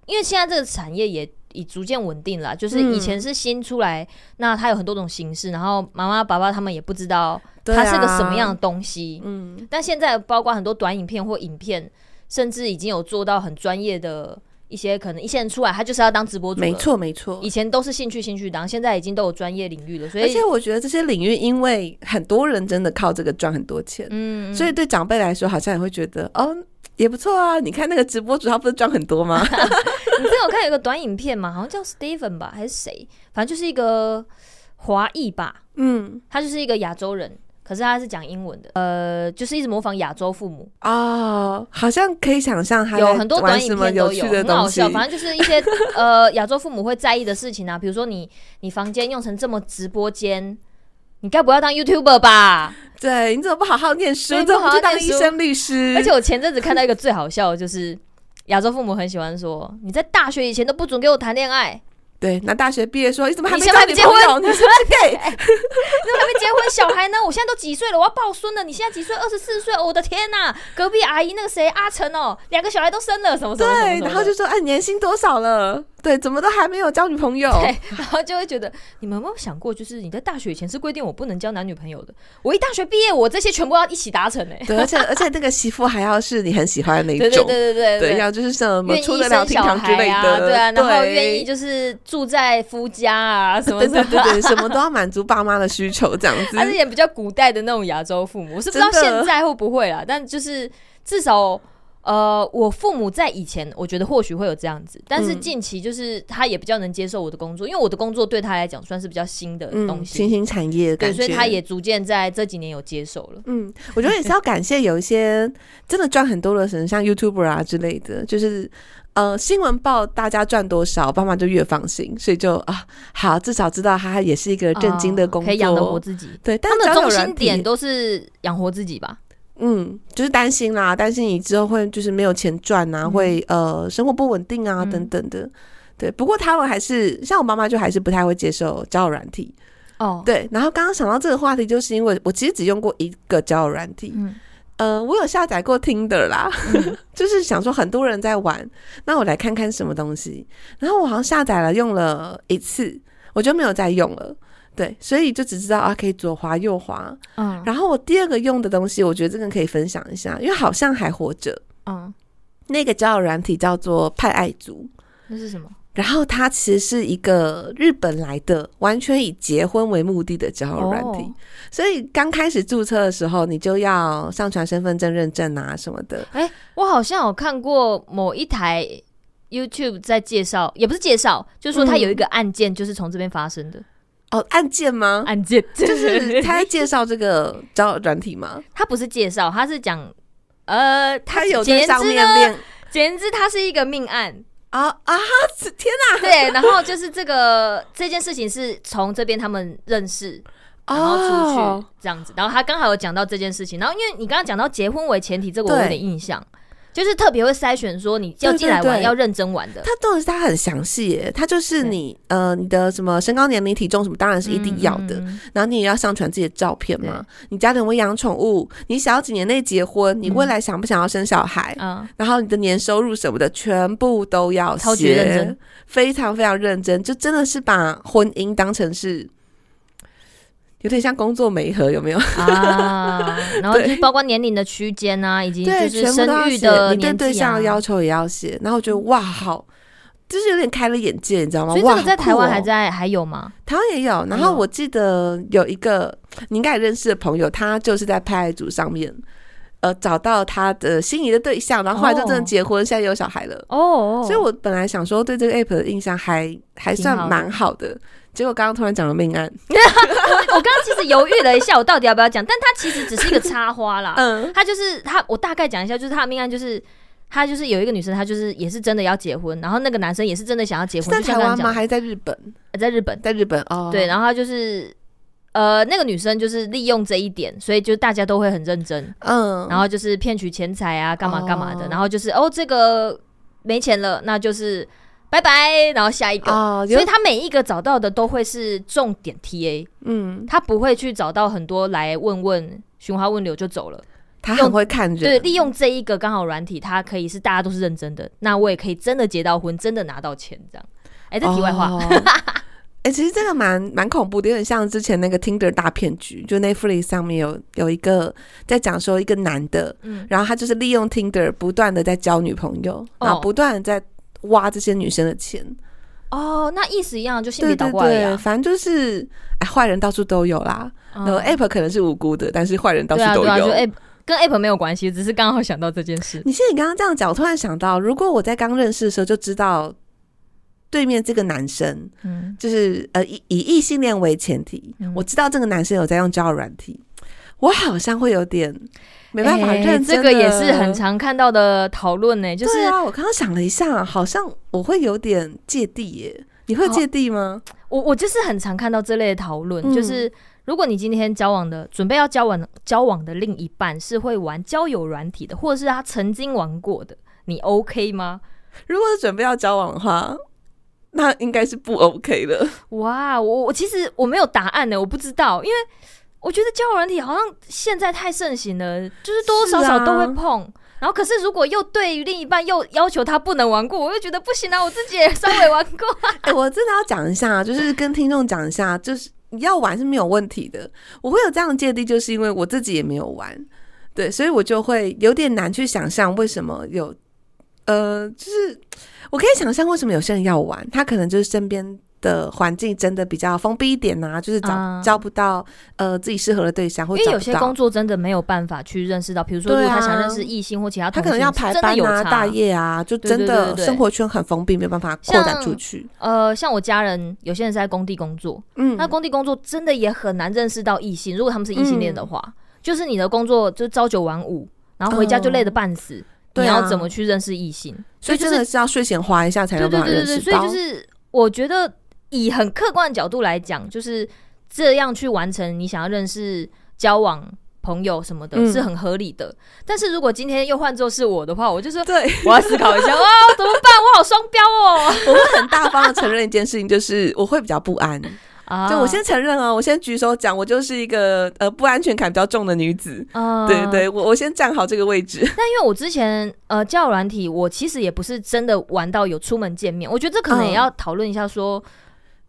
因为现在这个产业也。已逐渐稳定了，就是以前是新出来，嗯、那它有很多种形式，然后妈妈、爸爸他们也不知道它是个什么样的东西。嗯，但现在包括很多短影片或影片，甚至已经有做到很专业的一些，可能一些人出来，他就是要当直播主。没错，没错。以前都是兴趣兴趣当，现在已经都有专业领域了。所以，而且我觉得这些领域，因为很多人真的靠这个赚很多钱，嗯，所以对长辈来说，好像也会觉得，哦，也不错啊。你看那个直播主，他不是赚很多吗？你之前有看有个短影片嘛？好像叫 Steven 吧，还是谁？反正就是一个华裔吧。嗯，他就是一个亚洲人。可是他是讲英文的，呃，就是一直模仿亚洲父母哦，好像可以想象，还有很多短影片都有，很好笑。反正就是一些 呃亚洲父母会在意的事情啊，比如说你你房间用成这么直播间，你该不要当 YouTuber 吧？对，你怎么不好好念书，你怎么去当医生、律师？而且我前阵子看到一个最好笑的，就是亚洲父母很喜欢说，你在大学以前都不准给我谈恋爱。对，那大学毕业说，你怎么还没交女朋友？你是不是 gay？你怎么还没结婚？小孩呢？我现在都几岁了？我要抱孙了。你现在几岁？二十四岁。我的天哪！隔壁阿姨那个谁阿成哦，两个小孩都生了，什么什么什么？对，然后就说，哎，年薪多少了？对，怎么都还没有交女朋友？对，然后就会觉得，你们有没有想过，就是你在大学以前是规定我不能交男女朋友的。我一大学毕业，我这些全部要一起达成哎。对，而且而且那个媳妇还要是你很喜欢的那种，对对对对对，要就是什么出得了厅堂之类的，对啊，然后愿意就是住在夫家啊什么什么，对对对，什么 都要满足爸妈的需求这样子。还是也比较古代的那种亚洲父母，我是不知道现在会不会啦，但就是至少。呃，我父母在以前，我觉得或许会有这样子，但是近期就是他也比较能接受我的工作，嗯、因为我的工作对他来讲算是比较新的东西，新兴产业的感觉，对，所以他也逐渐在这几年有接受了。嗯，我觉得也是要感谢有一些真的赚很多的人，像 YouTuber 啊之类的，就是呃新闻报大家赚多少，爸妈就越放心，所以就啊好，至少知道他也是一个正经的工作，哦、可以养得活自己。对，但他们的中心点都是养活自己吧。嗯，就是担心啦，担心你之后会就是没有钱赚啊，嗯、会呃生活不稳定啊、嗯、等等的。对，不过他们还是像我妈妈，就还是不太会接受交友软体。哦，对。然后刚刚想到这个话题，就是因为我其实只用过一个交友软体。嗯，呃，我有下载过 Tinder 啦，嗯、就是想说很多人在玩，那我来看看什么东西。然后我好像下载了用了一次，我就没有再用了。对，所以就只知道啊，可以左滑右滑。嗯，然后我第二个用的东西，我觉得这个可以分享一下，因为好像还活着。嗯，那个交友软体叫做派爱族，那是什么？然后它其实是一个日本来的，完全以结婚为目的的交友软体。哦、所以刚开始注册的时候，你就要上传身份证认证啊什么的。哎，我好像有看过某一台 YouTube 在介绍，也不是介绍，就是说它有一个案件，就是从这边发生的。嗯哦，案件吗？案件 就是他在介绍这个交友软体吗？他不是介绍，他是讲，呃，他有在上面练，简直他是一个命案啊啊！天哪！对，然后就是这个这件事情是从这边他们认识，然后出去这样子，然后他刚好有讲到这件事情，然后因为你刚刚讲到结婚为前提，这个我有点印象。就是特别会筛选说你要进来玩要认真玩的，他都是他很详细耶，他就是你呃你的什么身高年龄体重什么当然是一定要的，然后你也要上传自己的照片嘛，你家里有没有养宠物，你想要几年内结婚，你未来想不想要生小孩，然后你的年收入什么的全部都要写，超级认真，非常非常认真，就真的是把婚姻当成是。有点像工作媒合，有没有啊？然后就是包括年龄的区间啊，以及就是生育的年纪啊，对象的要求也要写。然后我觉得哇，好，就是有点开了眼界，你知道吗？所以这个在台湾还在还有吗？台湾也有。然后我记得有一个你应该也认识的朋友，他就是在拍爱组上面呃找到他的心仪的对象，然后后来就真的结婚，现在有小孩了哦。所以我本来想说对这个 app 的印象还还算蛮好的。结果刚刚突然讲了命案，我 我刚刚其实犹豫了一下，我到底要不要讲？但他其实只是一个插花啦。嗯，他就是他，我大概讲一下，就是他的命案，就是他就是有一个女生，她就是也是真的要结婚，然后那个男生也是真的想要结婚。在台湾吗？还是在日本？在日本，在日本哦。对，然后他就是呃，那个女生就是利用这一点，所以就大家都会很认真，嗯，然后就是骗取钱财啊，干嘛干嘛的，哦、然后就是哦，这个没钱了，那就是。拜拜，然后下一个，哦、所以他每一个找到的都会是重点 TA，嗯，他不会去找到很多来问问寻花问柳就走了，他很会看人，对，利用这一个刚好软体，他可以是大家都是认真的，那我也可以真的结到婚，真的拿到钱这样。哎，这题外话，哎、哦，其实这个蛮蛮恐怖的，有点像之前那个 Tinder 大骗局，就 Netflix 上面有有一个在讲说一个男的，嗯，然后他就是利用 Tinder 不断的在交女朋友，然后不断的在。挖这些女生的钱哦，那意思一样，就性别倒过来呀。反正就是，哎，坏人到处都有啦。然后 App 可能是无辜的，但是坏人到处都有。对啊，对啊，就 App 跟 App 没有关系，只是刚好想到这件事。你现在你刚刚这样讲，我突然想到，如果我在刚认识的时候就知道对面这个男生，嗯，就是呃以以异性恋为前提，嗯，我知道这个男生有在用交友软体，我好像会有点没办法认真。这个也是很常看到的讨论呢。就是啊，我刚刚想了一下，好像我会有点芥蒂耶。你会芥蒂吗？我我就是很常看到这类的讨论，嗯，就是。如果你今天交往的准备要交往交往的另一半是会玩交友软体的，或者是他曾经玩过的，你 OK 吗？如果是准备要交往的话，那应该是不 OK 的。哇，我我其实我没有答案呢，我不知道，因为我觉得交友软体好像现在太盛行了，就是多多少少都会碰。啊、然后，可是如果又对于另一半又要求他不能玩过，我又觉得不行啊，我自己也稍微玩过。哎、欸，我真的要讲一下，就是跟听众讲一下，就是。你要玩是没有问题的，我会有这样的芥蒂，就是因为我自己也没有玩，对，所以我就会有点难去想象为什么有，呃，就是我可以想象为什么有些人要玩，他可能就是身边。的环境真的比较封闭一点呐、啊，就是找、嗯、交不到呃自己适合的对象，或者因为有些工作真的没有办法去认识到，比如说如果他想认识异性或其他他可能要排班啊、大夜啊，就真的生活圈很封闭，没有办法扩展出去。呃，像我家人有些人是在工地工作，嗯，那工地工作真的也很难认识到异性。如果他们是异性恋的话、嗯，就是你的工作就朝九晚五，然后回家就累得半死，嗯、你要怎么去认识异性、啊？所以真的是要睡前滑一下才能办法认识到。所以就是我觉得。以很客观的角度来讲，就是这样去完成你想要认识、交往、朋友什么的，嗯、是很合理的。但是如果今天又换作是我的话，我就说，对，我要思考一下，哇，怎么办？我好双标哦！我会很大方的承认一件事情，就是我会比较不安。啊，就我先承认啊，我先举手讲，我就是一个呃不安全感比较重的女子。啊，对对，我我先站好这个位置。但因为我之前呃交友软体，我其实也不是真的玩到有出门见面，我觉得这可能也要讨论一下说。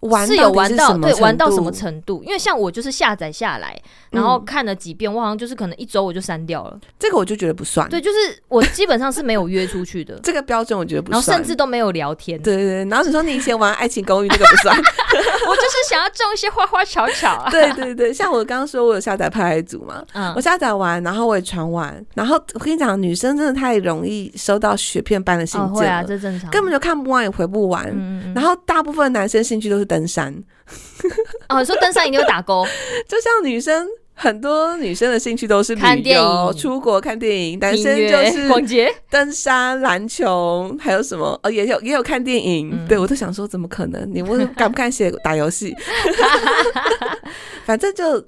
玩是有玩到，对，玩到什么程度？因为像我就是下载下来，然后看了几遍，我好像就是可能一周我就删掉了。这个我就觉得不算。对，就是我基本上是没有约出去的。这个标准我觉得不算。然后甚至都没有聊天。对对对，然后你说你以前玩爱情公寓，这个不算。我就是想要种一些花花草草啊。对对对，像我刚刚说我有下载拍爱组嘛，嗯，我下载完，然后我也传完，然后我跟你讲，女生真的太容易收到雪片般的信件了，哦，会啊，这正常，根本就看不完也回不完。嗯嗯，然后大部分男生兴趣都是登山。哦，你说登山一定会打勾，就像女生很多女生的兴趣都是旅游、看电影、出国看电影，男生就是逛街、登山、篮球，还有什么？哦，也有也有看电影。嗯、对我都想说，怎么可能？你问敢不敢写 打游戏？反正就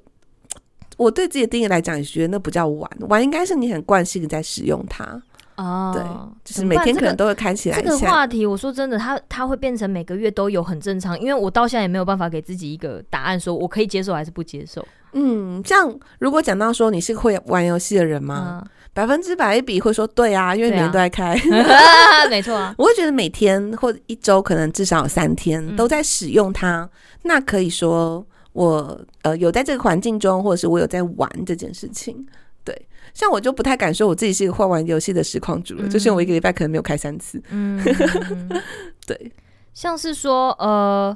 我对自己的定义来讲，也觉得那不叫玩，玩应该是你很惯性的在使用它。哦，对，就是每天可能都会开起来、这个。这个话题，我说真的，它它会变成每个月都有，很正常。因为我到现在也没有办法给自己一个答案，说我可以接受还是不接受。嗯，像如果讲到说你是会玩游戏的人吗？百分之百一比会说对啊，因为每天都在开。啊、没错啊，我会觉得每天或一周可能至少有三天都在使用它，嗯、那可以说我呃有在这个环境中，或者是我有在玩这件事情。对。像我就不太敢说我自己是一个会玩游戏的实况主了，嗯，就是我一个礼拜可能没有开三次。嗯，对，像是说呃，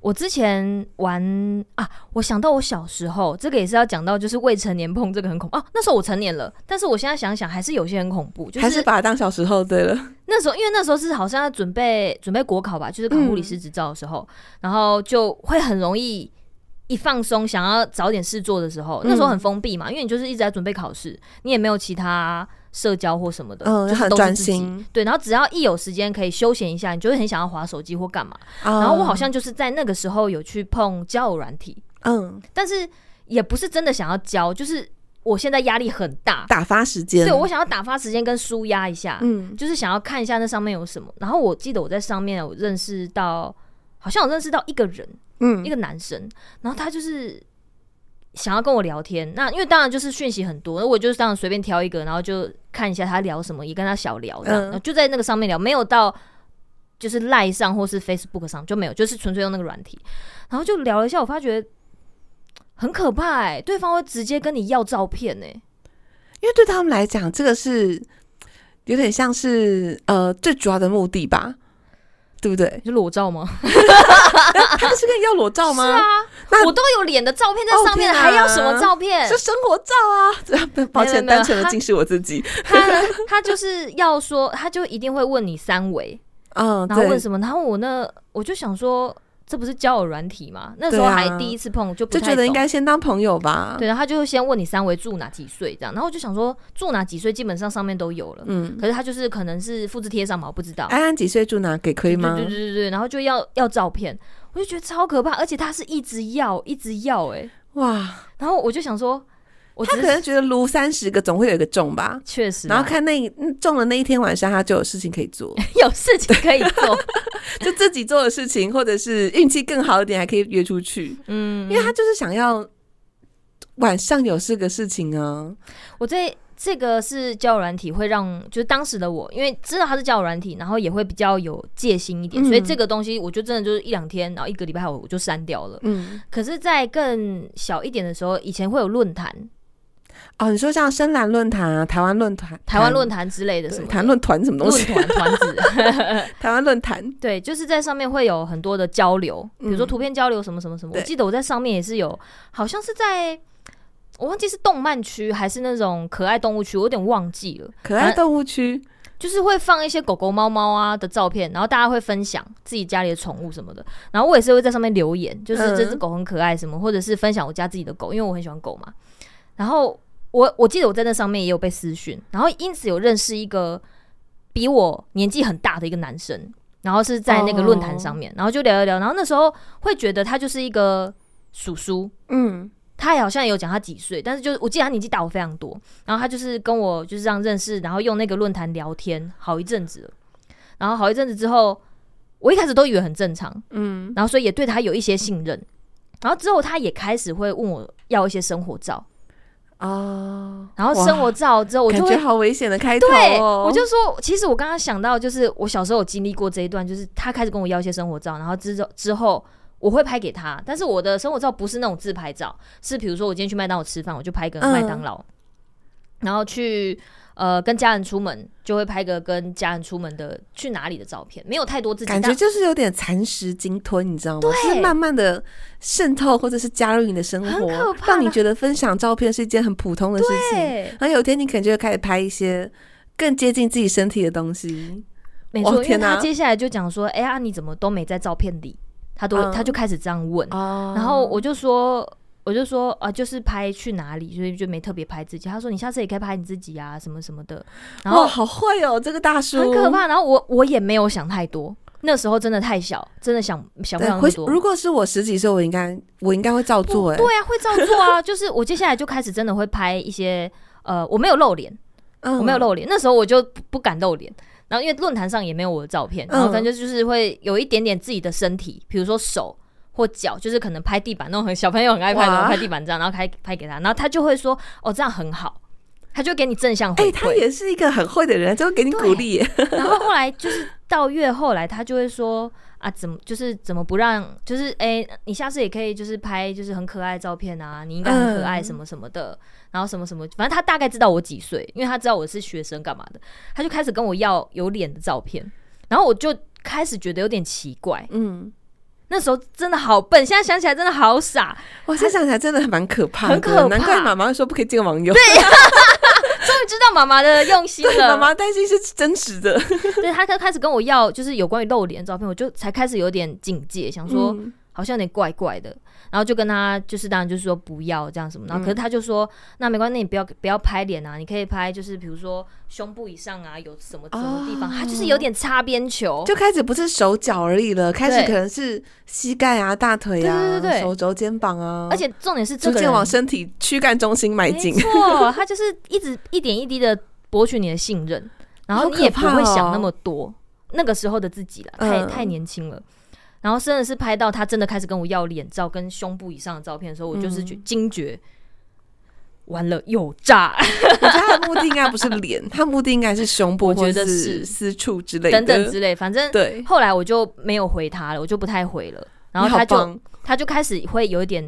我之前玩啊，我想到我小时候，这个也是要讲到，就是未成年碰这个很恐怖啊。那时候我成年了，但是我现在想想还是有些很恐怖，就是还是把它当小时候对了。那时候因为那时候是好像要准备准备国考吧，就是考护理师执照的时候，嗯，然后就会很容易。一放松，想要找点事做的时候，那时候很封闭嘛，因为你就是一直在准备考试，你也没有其他社交或什么的，嗯，就是很专心。对，然后只要一有时间可以休闲一下，你就会很想要划手机或干嘛。然后我好像就是在那个时候有去碰交友软体，嗯，但是也不是真的想要交，就是我现在压力很大，打发时间。对，我想要打发时间跟舒压一下，嗯，就是想要看一下那上面有什么。然后我记得我在上面有认识到，好像有认识到一个人。嗯，一个男生，然后他就是想要跟我聊天。那因为当然就是讯息很多，那我就是这样随便挑一个，然后就看一下他聊什么，也跟他小聊这样，嗯，就在那个上面聊，没有到就是 Line 上或是 Facebook 上就没有，就是纯粹用那个软体，然后就聊了一下，我发觉很可怕哎，对方会直接跟你要照片哎，因为对他们来讲，这个是有点像是呃最主要的目的吧。对不对？就裸照吗？他不是跟你要裸照吗？是啊，那我都有脸的照片在上面，还要什么照片？是生活照啊！抱歉，单纯的竟是我自己。他他就是要说，他就一定会问你三围，嗯，然后问什么？然后我那我就想说。这不是交友软体吗？那时候还第一次碰，就不就觉得应该先当朋友吧。对，然后他就先问你三围住哪几岁这样，然后我就想说住哪几岁基本上上面都有了，嗯，可是他就是可能是复制贴上嘛，我不知道。安安几岁住哪给可以吗？对对对对，然后就要要照片，我就觉得超可怕，而且他是一直要一直要、欸，哎哇，然后我就想说。他可能觉得撸三十个总会有一个中吧，确实。然后看那中了那一天晚上，他就有事情可以做，有事情可以做，就自己做的事情，或者是运气更好一点，还可以约出去。嗯，因为他就是想要晚上有这个事情啊。我这这个是交友软体，会让就是当时的我，因为知道他是交友软体，然后也会比较有戒心一点，嗯、所以这个东西我就真的就是一两天，然后一个礼拜后我就删掉了。嗯，可是，在更小一点的时候，以前会有论坛。哦，你说像深蓝论坛啊、台湾论坛、台湾论坛之类的什么谈论团什么东西？论团团子，台湾论坛，对，就是在上面会有很多的交流，比如说图片交流什么什么什么。嗯、我记得我在上面也是有，好像是在我忘记是动漫区还是那种可爱动物区，我有点忘记了。可爱动物区就是会放一些狗狗、猫猫啊的照片，然后大家会分享自己家里的宠物什么的。然后我也是会在上面留言，就是这只狗很可爱什么，嗯、或者是分享我家自己的狗，因为我很喜欢狗嘛。然后。我我记得我在那上面也有被私讯，然后因此有认识一个比我年纪很大的一个男生，然后是在那个论坛上面，oh. 然后就聊一聊，然后那时候会觉得他就是一个叔叔，嗯，他也好像也有讲他几岁，但是就是我记得他年纪大我非常多，然后他就是跟我就是这样认识，然后用那个论坛聊天好一阵子，然后好一阵子之后，我一开始都以为很正常，嗯，然后所以也对他有一些信任，然后之后他也开始会问我要一些生活照。哦，然后生活照之后，我就觉得好危险的开头。对，我就说，其实我刚刚想到，就是我小时候有经历过这一段，就是他开始跟我要一些生活照，然后之后之后我会拍给他，但是我的生活照不是那种自拍照，是比如说我今天去麦当劳吃饭，我就拍个麦当劳，然后去。呃，跟家人出门就会拍个跟家人出门的去哪里的照片，没有太多自己感觉就是有点蚕食鲸吞，你知道吗？对，就是慢慢的渗透或者是加入你的生活，让你觉得分享照片是一件很普通的事情。对然后有一天你可能就会开始拍一些更接近自己身体的东西。没错，因为他接下来就讲说：“哎呀，你怎么都没在照片里？”他都、嗯、他就开始这样问，嗯、然后我就说。我就说啊，就是拍去哪里，所以就没特别拍自己。他说你下次也可以拍你自己啊，什么什么的。然后好会哦，这个大叔很可怕。然后我我也没有想太多，那时候真的太小，真的想想不了那么多。如果是我十几岁，我应该我应该会照做。哎，对啊，会照做啊。就是我接下来就开始真的会拍一些呃，我没有露脸，嗯、我没有露脸。那时候我就不敢露脸。然后因为论坛上也没有我的照片，然后反正就是会有一点点自己的身体，比如说手。或脚，就是可能拍地板那种很小朋友很爱拍的哇拍地板这样，然后拍拍给他，然后他就会说哦，这样很好，他就给你正向回馈。哎、欸，他也是一个很会的人，就会给你鼓励。然后后来就是到越后来，他就会说啊，怎么就是怎么不让，就是哎、欸，你下次也可以就是拍就是很可爱的照片啊，你应该很可爱什么什么的，嗯、然后什么什么，反正他大概知道我几岁，因为他知道我是学生干嘛的，他就开始跟我要有脸的照片，然后我就开始觉得有点奇怪，嗯。那时候真的好笨，现在想起来真的好傻。我现在想起来真的蛮可怕的，很可怕。难怪妈妈会说不可以见网友。对，终于知道妈妈的用心了。妈妈担心是真实的。对，他开开始跟我要，就是有关于露脸的照片，我就才开始有点警戒，想说。嗯好像有点怪怪的，然后就跟他就是当然就是说不要这样什么，然后可是他就说、嗯、那没关系，那你不要不要拍脸啊，你可以拍就是比如说胸部以上啊有什么什么地方，哦、他就是有点擦边球，就开始不是手脚而已了，开始可能是膝盖啊、大腿啊、对对对对。手肘、肩膀啊，而且重点是逐渐往身体躯干中心迈进，没错，他就是一直一点一滴的博取你的信任，然后你也不会想那么多，哦、那个时候的自己了，太、嗯、太年轻了。然后真的是拍到他真的开始跟我要脸照跟胸部以上的照片的时候，我就是觉惊觉，完了又炸。我觉得他的目的应该不是脸，他目的应该是胸部，或者是私处之类的等等之类。反正对，后来我就没有回他了，我就不太回了。然后他就他就开始会有一点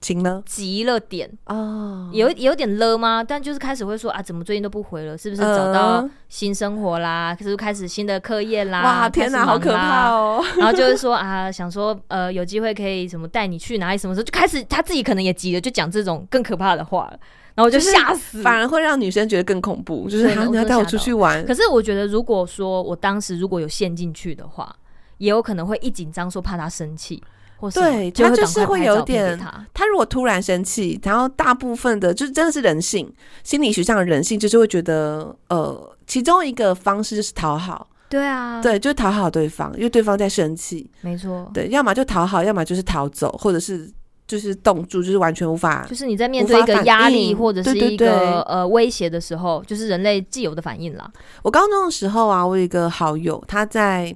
急了点哦，有有点了吗？但就是开始会说啊，怎么最近都不回了？是不是找到新生活啦？可、呃、是开始新的课业啦？哇，天哪，好可怕哦！然后就是说啊，想说呃，有机会可以什么带你去哪里？什么时候就开始他自己可能也急了，就讲这种更可怕的话了。然后我就吓死，反而会让女生觉得更恐怖。就是你要带我出去玩，可是我觉得如果说我当时如果有陷进去的话，也有可能会一紧张说怕他生气。对，他就是会有点他，他如果突然生气，然后大部分的就是真的是人性，心理学上的人性就是会觉得，呃，其中一个方式就是讨好，对啊，对，就讨好对方，因为对方在生气，没错，对，要么就讨好，要么就是逃走，或者是就是冻住，就是完全无法，就是你在面对一个压力或者是一个呃威胁的时候，就是人类既有的反应啦。我高中的时候啊，我有一个好友，他在。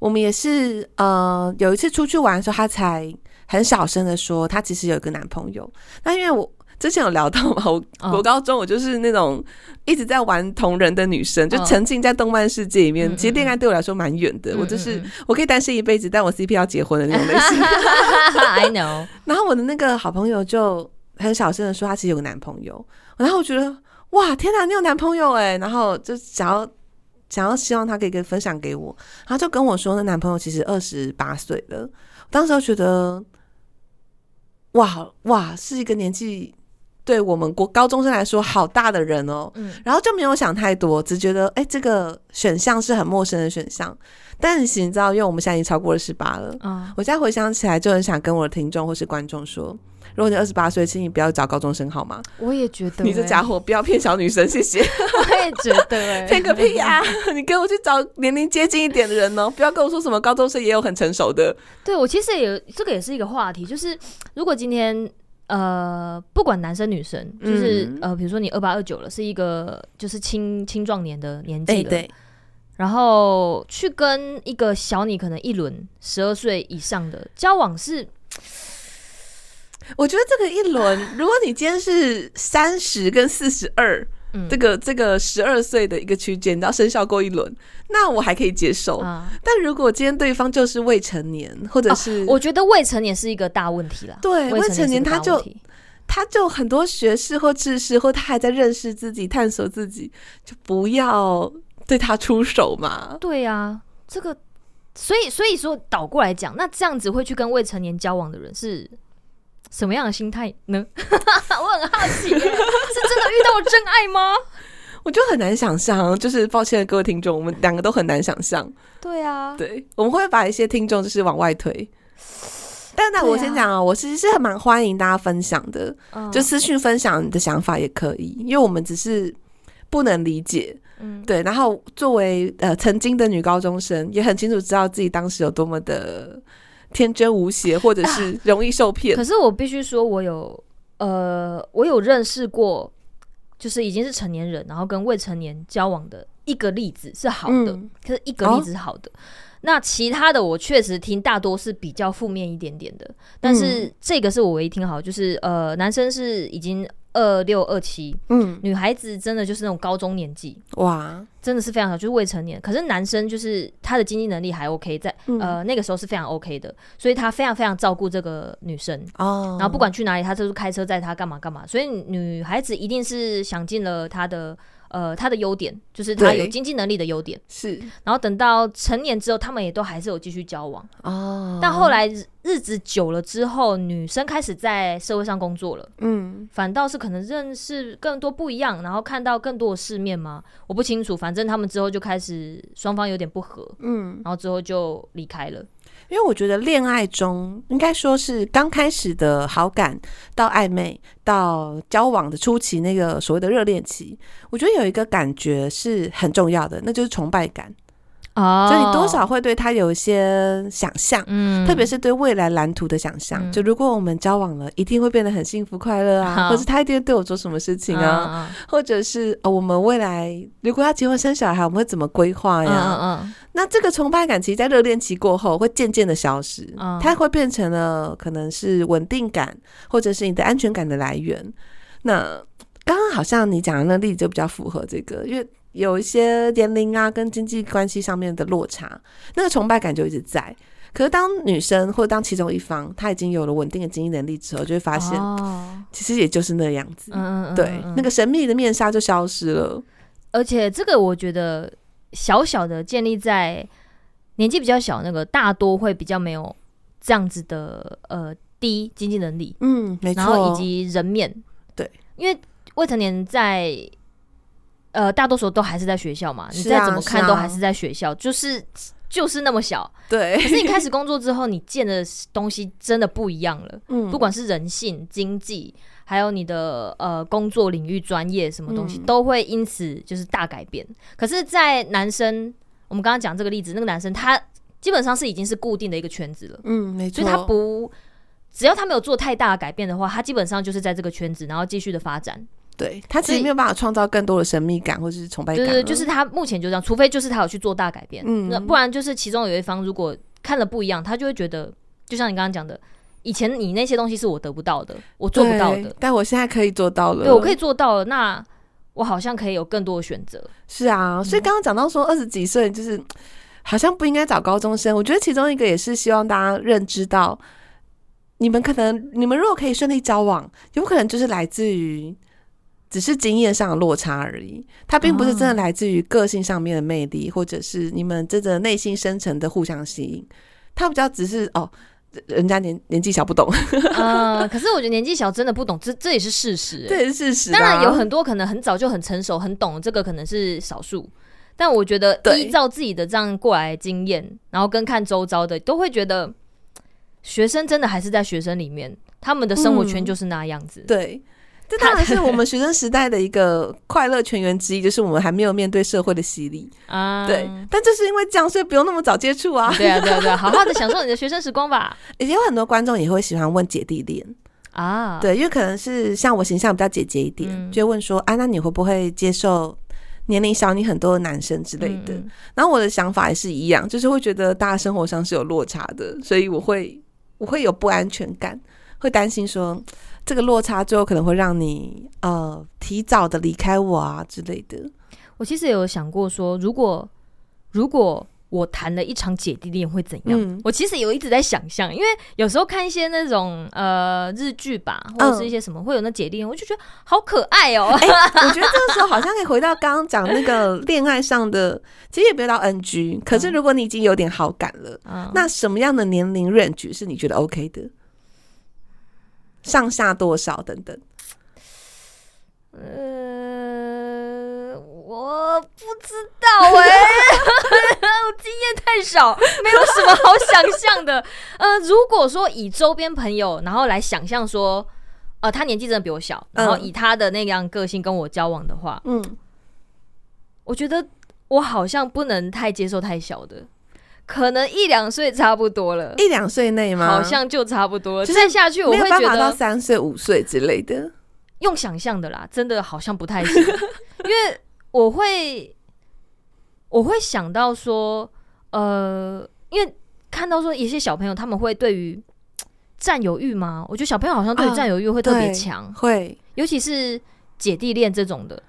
我们也是，呃，有一次出去玩的时候，她才很小声的说，她其实有一个男朋友。那因为我之前有聊到嘛，我我高中我就是那种一直在玩同人的女生，就沉浸在动漫世界里面。其实恋爱对我来说蛮远的，我就是我可以单身一辈子，但我 CP 要结婚的那种类型。I know。然后我的那个好朋友就很小声的说，她其实有个男朋友。然后我觉得，哇，天哪，你有男朋友哎！然后就想要。想要希望他可以分享给我，他就跟我说，那男朋友其实二十八岁了。当时我觉得，哇哇，是一个年纪对我们国高中生来说好大的人哦。嗯，然后就没有想太多，只觉得哎，这个选项是很陌生的选项。但是你知道，因为我们现在已经超过了十八了，嗯，我现在回想起来，就很想跟我的听众或是观众说。如果你二十八岁，请你不要找高中生好吗？我也觉得、欸，你这家伙不要骗小女生，谢谢。我也觉得、欸，骗个屁呀、啊！你跟我去找年龄接近一点的人哦，不要跟我说什么高中生也有很成熟的。对，我其实也这个也是一个话题，就是如果今天呃，不管男生女生，就是、嗯、呃，比如说你二八二九了，是一个就是青青壮年的年纪了、欸，对，然后去跟一个小你可能一轮十二岁以上的交往是。我觉得这个一轮，如果你今天是三十跟四十二，这个这个十二岁的一个区间，你要生效过一轮，那我还可以接受。啊、但如果今天对方就是未成年，或者是、啊、我觉得未成年是一个大问题了。对，未成年他就他就很多学识或知识，或他还在认识自己、探索自己，就不要对他出手嘛。对呀、啊，这个所以所以说倒过来讲，那这样子会去跟未成年交往的人是。什么样的心态呢？我很好奇，是真的遇到了真爱吗？我就很难想象，就是抱歉各位听众，我们两个都很难想象。对啊，对，我们会把一些听众就是往外推。但那我先讲啊，我其实是很蛮欢迎大家分享的，就私讯分享你的想法也可以，因为我们只是不能理解，嗯，对。然后作为呃曾经的女高中生，也很清楚知道自己当时有多么的。天真无邪，或者是容易受骗、啊。可是我必须说，我有呃，我有认识过，就是已经是成年人，然后跟未成年交往的一个例子是好的，嗯、可是一个例子是好的。哦、那其他的我确实听大多是比较负面一点点的，但是这个是我唯一听好，就是呃，男生是已经。二六二七，嗯，女孩子真的就是那种高中年纪，哇，真的是非常好，就是未成年。可是男生就是他的经济能力还 OK，在、嗯、呃那个时候是非常 OK 的，所以他非常非常照顾这个女生哦。然后不管去哪里，他就是开车载她干嘛干嘛。所以女孩子一定是想尽了他的。呃，他的优点就是他有经济能力的优点是，然后等到成年之后，他们也都还是有继续交往哦。但后来日子久了之后，女生开始在社会上工作了，嗯，反倒是可能认识更多不一样，然后看到更多的世面吗？我不清楚。反正他们之后就开始双方有点不合，嗯，然后之后就离开了。因为我觉得恋爱中应该说是刚开始的好感到暧昧到交往的初期，那个所谓的热恋期，我觉得有一个感觉是很重要的，那就是崇拜感。哦，就你多少会对他有一些想象，嗯，特别是对未来蓝图的想象。嗯、就如果我们交往了，一定会变得很幸福快乐啊，或者他一定会对我做什么事情啊，嗯、或者是呃，我们未来如果要结婚生小孩，我们会怎么规划呀？嗯嗯，嗯那这个崇拜感，其实，在热恋期过后会渐渐的消失，嗯、它会变成了可能是稳定感，或者是你的安全感的来源。那刚刚好像你讲的那个例子就比较符合这个，因为。有一些年龄啊，跟经济关系上面的落差，那个崇拜感就一直在。可是当女生或者当其中一方，她已经有了稳定的经济能力之后，就会发现，其实也就是那样子。嗯，对，那个神秘的面纱就消失了。而且这个我觉得小小的建立在年纪比较小，那个大多会比较没有这样子的呃低经济能力。嗯，没错。然后以及人面，对，因为未成年在呃大多数都还是在学校嘛，你再怎么看都还是在学校，就是就是那么小。对。可是你开始工作之后，你见的东西真的不一样了。嗯，不管是人性、经济。还有你的呃工作领域、专业什么东西、嗯、都会因此就是大改变。可是，在男生，我们刚刚讲这个例子，那个男生他基本上是已经是固定的一个圈子了。嗯，没错。所以他不，只要他没有做太大的改变的话，他基本上就是在这个圈子，然后继续的发展。对，他其实没有办法创造更多的神秘感或者是崇拜感。对对，就是他目前就这样，除非就是他有去做大改变。嗯，那不然就是其中有一方如果看了不一样，他就会觉得，就像你刚刚讲的。以前你那些东西是我得不到的，我做不到的，但我现在可以做到了。对，我可以做到了，那我好像可以有更多的选择。是啊，所以刚刚讲到说二十几岁就是好像不应该找高中生，我觉得其中一个也是希望大家认知到，你们可能你们如果可以顺利交往，有可能就是来自于只是经验上的落差而已，它并不是真的来自于个性上面的魅力，或者是你们真的内心深层的互相吸引，它比较只是哦。人家年年纪小不懂，呃 可是我觉得年纪小真的不懂，这这也是事实，这也是事实。当然有很多可能很早就很成熟、很懂，这个可能是少数。但我觉得依照自己的这样过来经验，然后跟看周遭的，都会觉得学生真的还是在学生里面，他们的生活圈就是那样子。嗯、对。这当然是 我们学生时代的一个快乐泉源之一，就是我们还没有面对社会的洗礼啊。对，但就是因为这样，所以不用那么早接触啊。对啊，对啊，对啊，好好的享受你的学生时光吧。也有很多观众也会喜欢问姐弟恋啊，对，因为可能是像我形象比较姐姐一点，嗯、就会问说啊，那你会不会接受年龄小你很多的男生之类的？嗯、然后我的想法也是一样，就是会觉得大家生活上是有落差的，所以我会我会有不安全感，会担心说。这个落差最后可能会让你呃提早的离开我啊之类的。我其实也有想过说，如果如果我谈了一场姐弟恋会怎样？嗯、我其实有一直在想象，因为有时候看一些那种呃日剧吧，或者是一些什么、嗯、会有那姐弟恋，我就觉得好可爱哦、喔欸。我觉得这个时候好像可以回到刚刚讲那个恋爱上的，其实也不要到 NG。可是如果你已经有点好感了，嗯、那什么样的年龄 range 是你觉得 OK 的？上下多少等等？呃，我不知道哎、欸，我经验太少，没有什么好想象的。呃，如果说以周边朋友，然后来想象说，呃，他年纪真的比我小，然后以他的那样个性跟我交往的话，嗯，我觉得我好像不能太接受太小的。可能一两岁差不多了，一两岁内吗？好像就差不多了。再下去我会觉得三岁五岁之类的，用想象的啦，真的好像不太行。因为我会，我会想到说，呃，因为看到说一些小朋友他们会对于占有欲吗？我觉得小朋友好像对于占有欲会特别强，啊，会，尤其是姐弟恋这种的。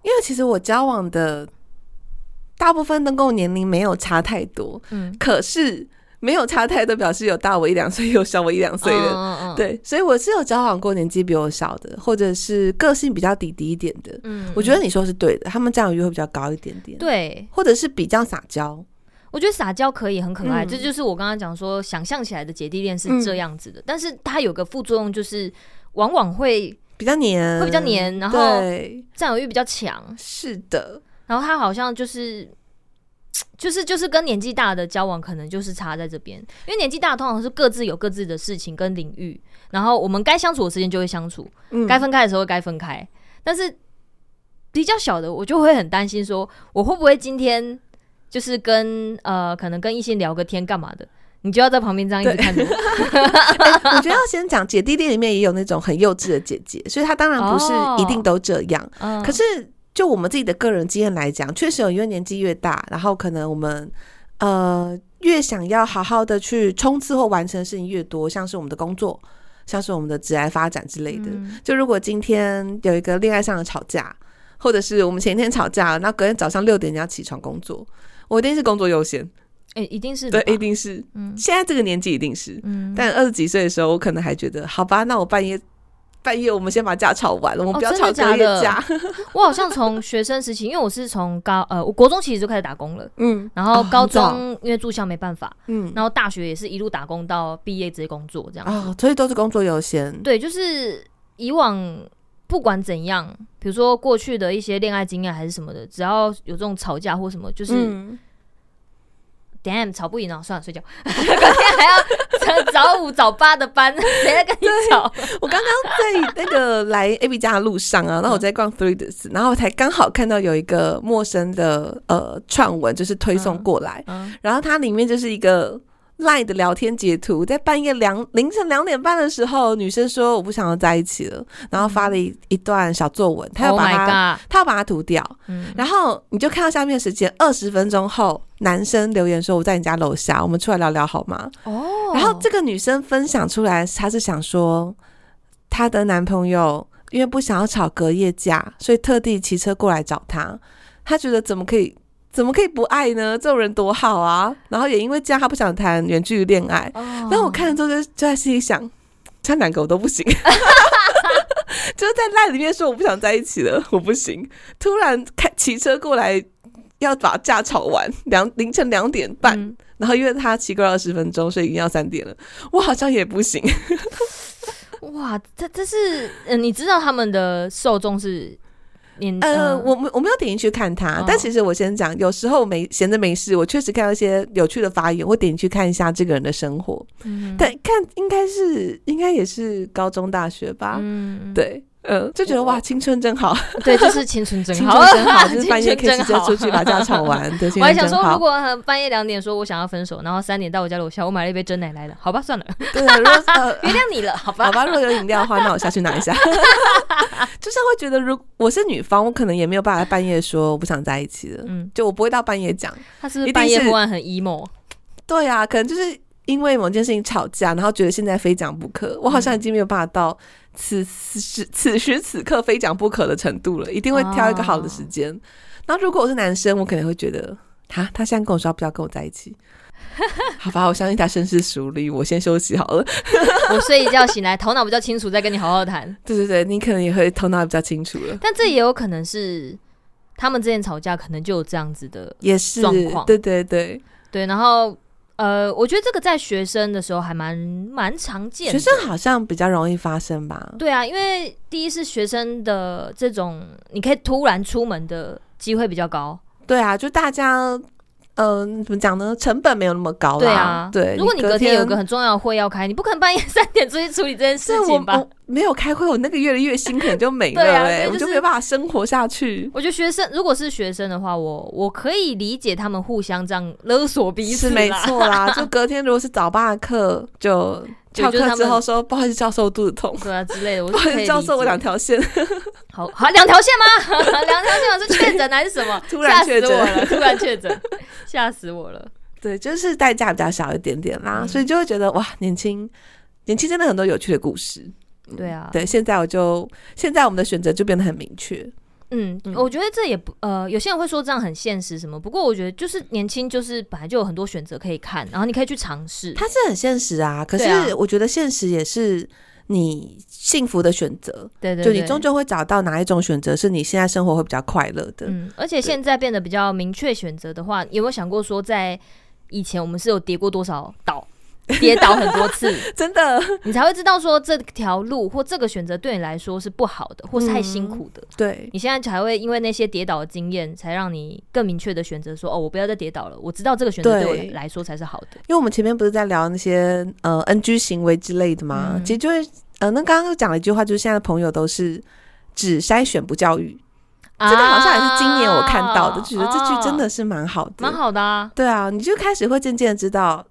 因为其实我交往的。大部分都跟我年龄没有差太多，嗯，可是没有差太多，表示有大我一两岁，有小我一两岁的，嗯嗯、对，所以我是有交往过年纪比我小的，或者是个性比较弟弟一点的，嗯，我觉得你说是对的，他们占有欲会比较高一点点，对，或者是比较撒娇，我觉得撒娇可以很可爱，这、嗯、就，就是我刚刚讲说想象起来的姐弟恋是这样子的，嗯、但是它有个副作用就是往往会比较黏，会比较黏，然后占有欲比较强，是的。然后他好像就是，就是就是跟年纪大的交往，可能就是差在这边，因为年纪大通常是各自有各自的事情跟领域，然后我们该相处的时间就会相处，嗯，该分开的时候该分开。但是比较小的，我就会很担心，说我会不会今天就是跟呃，可能跟异性聊个天干嘛的，你就要在旁边这样一直看着我。我觉得要先讲姐弟恋里面也有那种很幼稚的姐姐，所以她当然不是一定都这样，哦，可是。就我们自己的个人经验来讲，确实有因为年纪越大，然后可能我们呃越想要好好的去冲刺或完成的事情越多，像是我们的工作，像是我们的职业发展之类的。嗯、就如果今天有一个恋爱上的吵架，或者是我们前一天吵架，那隔天早上六点你要起床工作，我一定是工作优先。哎、欸，一定是对，一定是。嗯，现在这个年纪一定是。嗯，但二十几岁的时候，我可能还觉得，好吧，那我半夜半夜我们先把假吵完了，我们不要吵隔夜假。哦、我好像从学生时期，因为我是从高呃，我国中其实就开始打工了。嗯，然后高中、哦、因为住校没办法。嗯，然后大学也是一路打工到毕业直接工作这样。哦，所以都是工作优先。对，就是以往不管怎样，比如说过去的一些恋爱经验还是什么的，只要有这种吵架或什么，就是。嗯 Damn，吵不赢哦，算了，睡觉。隔天还要早五早八的班，谁在跟你吵？我刚刚在那个 来 AB 家的路上啊，然后我在逛 Threads，然后我才刚好看到有一个陌生的呃串文，就是推送过来，嗯嗯、然后它里面就是一个。赖的聊天截图，在半夜两凌晨两点半的时候，女生说我不想要在一起了，然后发了一一段小作文，她要把它，她要把它涂掉。嗯，然后你就看到下面的时间，二十分钟后，男生留言说我在你家楼下，我们出来聊聊好吗？哦，然后这个女生分享出来，她是想说她的男朋友因为不想要吵隔夜架，所以特地骑车过来找她，她觉得怎么可以？怎么可以不爱呢？这种人多好啊！然后也因为这样，他不想谈远距离恋爱。然后我看了之后就就在心里想，这两个我都不行。就是在赖里面说我不想在一起了，我不行。突然开骑车过来，要把架吵完，两凌晨两点半。嗯、然后因为他骑过二十分钟，所以已经要三点了。我好像也不行。哇，这这是嗯，你知道他们的受众是？呃，我我没有点进去看他，哦、但其实我先讲，有时候没闲着没事，我确实看到一些有趣的发言，我点进去看一下这个人的生活。嗯，但看应该是应该也是高中大学吧。嗯，对。嗯，就觉得哇，青春真好。对，就是青春真好，真好，就是半夜可以直接出去把家吵完。我还想说，如果半夜两点说我想要分手，然后三点到我家楼下，我买了一杯真奶来了，好吧，算了。对，如果原谅你了，好吧。好吧，如果有饮料的话，那我下去拿一下。就是会觉得，如我是女方，我可能也没有办法半夜说我不想在一起了。嗯，就我不会到半夜讲。他是半夜忽然很 emo。对啊，可能就是因为某件事情吵架，然后觉得现在非讲不可。我好像已经没有办法到。此时此时此刻非讲不可的程度了，一定会挑一个好的时间。Oh. 然后如果我是男生，我可能会觉得，哈，他现在跟我说不要跟我在一起，好吧，我相信他深思熟虑，我先休息好了。我睡一觉醒来，头脑比较清楚，再跟你好好谈。对对对，你可能也会头脑比较清楚了。但这也有可能是他们之前吵架，可能就有这样子的也是状况。对对对对，然后。呃，我觉得这个在学生的时候还蛮蛮常见的，学生好像比较容易发生吧？对啊，因为第一是学生的这种，你可以突然出门的机会比较高。对啊，就大家。嗯，怎么讲呢？成本没有那么高啦。对啊，对。如果你隔天有个很重要的会要开，你不可能半夜三点出去处理这件事情吧？没有开会，我那个月的月薪可能就没了 哎，我就没办法生活下去。我觉得学生如果是学生的话，我我可以理解他们互相这样勒索彼此，是没错啦。就隔天如果是早八的课，就。翘课之后说不好意思，教授，我肚子痛，对啊之类的。不好意思，教授，我两条线。好好，两条线吗？两条线是确诊还是什么？突然确诊，突然确诊，吓死我了。对，就是代价比较小一点点啦，嗯、所以就会觉得哇，年轻，年轻真的很多有趣的故事。对啊，对，现在我就现在我们的选择就变得很明确。嗯，我觉得这也不呃，有些人会说这样很现实什么。不过我觉得就是年轻，就是本来就有很多选择可以看，然后你可以去尝试。它是很现实啊，可是我觉得现实也是你幸福的选择。对，对对，就你终究会找到哪一种选择是你现在生活会比较快乐的。嗯，而且现在变得比较明确选择的话，有没有想过说，在以前我们是有跌过多少倒？跌倒很多次，真的，你才会知道说这条路或这个选择对你来说是不好的，或是太辛苦的。嗯、对，你现在才会因为那些跌倒的经验，才让你更明确的选择说：“哦，我不要再跌倒了。”我知道这个选择对我来说才是好的。因为我们前面不是在聊那些呃 NG 行为之类的吗？嗯、其实就是呃，那刚刚又讲了一句话，就是现在的朋友都是只筛选不教育。啊、这个好像也是今年我看到的，觉得这句真的是蛮好的，蛮好的啊。对啊，你就开始会渐渐的知道。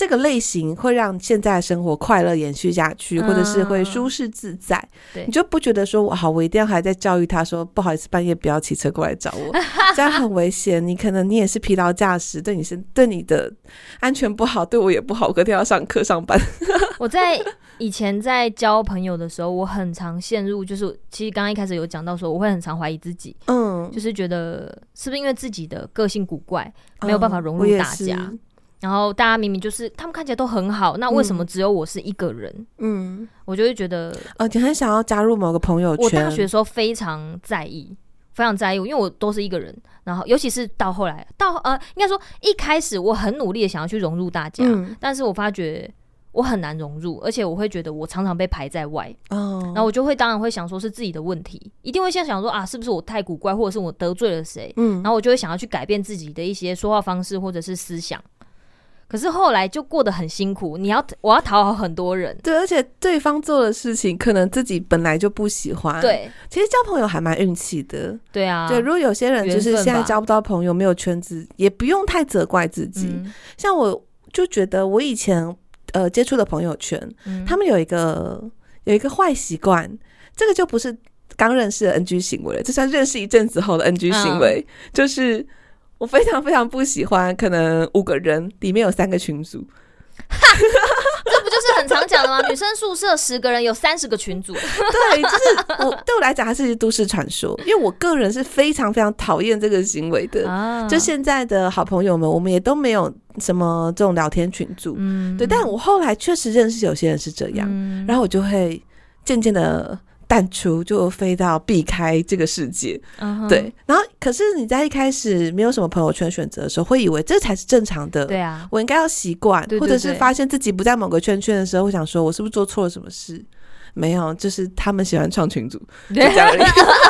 这个类型会让现在的生活快乐延续下去，或者是会舒适自在。嗯、对，你就不觉得说，我好，我一定要还在教育他说，不好意思，半夜不要骑车过来找我，这样很危险。你可能你也是疲劳驾驶，对你是对你的安全不好，对我也不好。我隔天要上课上班。我在以前在交朋友的时候，我很常陷入，就是其实刚刚一开始有讲到说，我会很常怀疑自己。嗯。嗯，就是觉得是不是因为自己的个性古怪，没有办法融入大家。嗯然后大家明明就是他们看起来都很好，那为什么只有我是一个人？嗯，我就会觉得，呃，你很想要加入某个朋友圈。我大学的时候非常在意，非常在意，因为我都是一个人。然后，尤其是到后来，到呃，应该说一开始我很努力的想要去融入大家，嗯，但是我发觉我很难融入，而且我会觉得我常常被排在外。哦，然后我就会当然会想说是自己的问题，一定会先想说啊，是不是我太古怪，或者是我得罪了谁？嗯，然后我就会想要去改变自己的一些说话方式或者是思想。可是后来就过得很辛苦，你要我要讨好很多人，对，而且对方做的事情可能自己本来就不喜欢，对。其实交朋友还蛮运气的，对啊，对。如果有些人就是现在交不到朋友，没有圈子，也不用太责怪自己。嗯、像我就觉得我以前呃接触的朋友圈，嗯、他们有一个有一个坏习惯，这个就不是刚认识的 NG 行为了，这算认识一阵子后的 NG 行为，嗯、就是。我非常非常不喜欢，可能五个人里面有三个群组，这不就是很常讲的吗？女生宿舍十个人有三十个群组，对，就是我对我来讲还是都市传说，因为我个人是非常非常讨厌这个行为的。啊、就现在的好朋友们，我们也都没有什么这种聊天群组，嗯，对。但我后来确实认识有些人是这样，嗯、然后我就会渐渐的。淡出就飞到避开这个世界，uh huh. 对。然后，可是你在一开始没有什么朋友圈选择的时候，会以为这才是正常的。对啊，我应该要习惯，对对对，或者是发现自己不在某个圈圈的时候，会想说，我是不是做错了什么事？没有，就是他们喜欢创群组，就这样而已。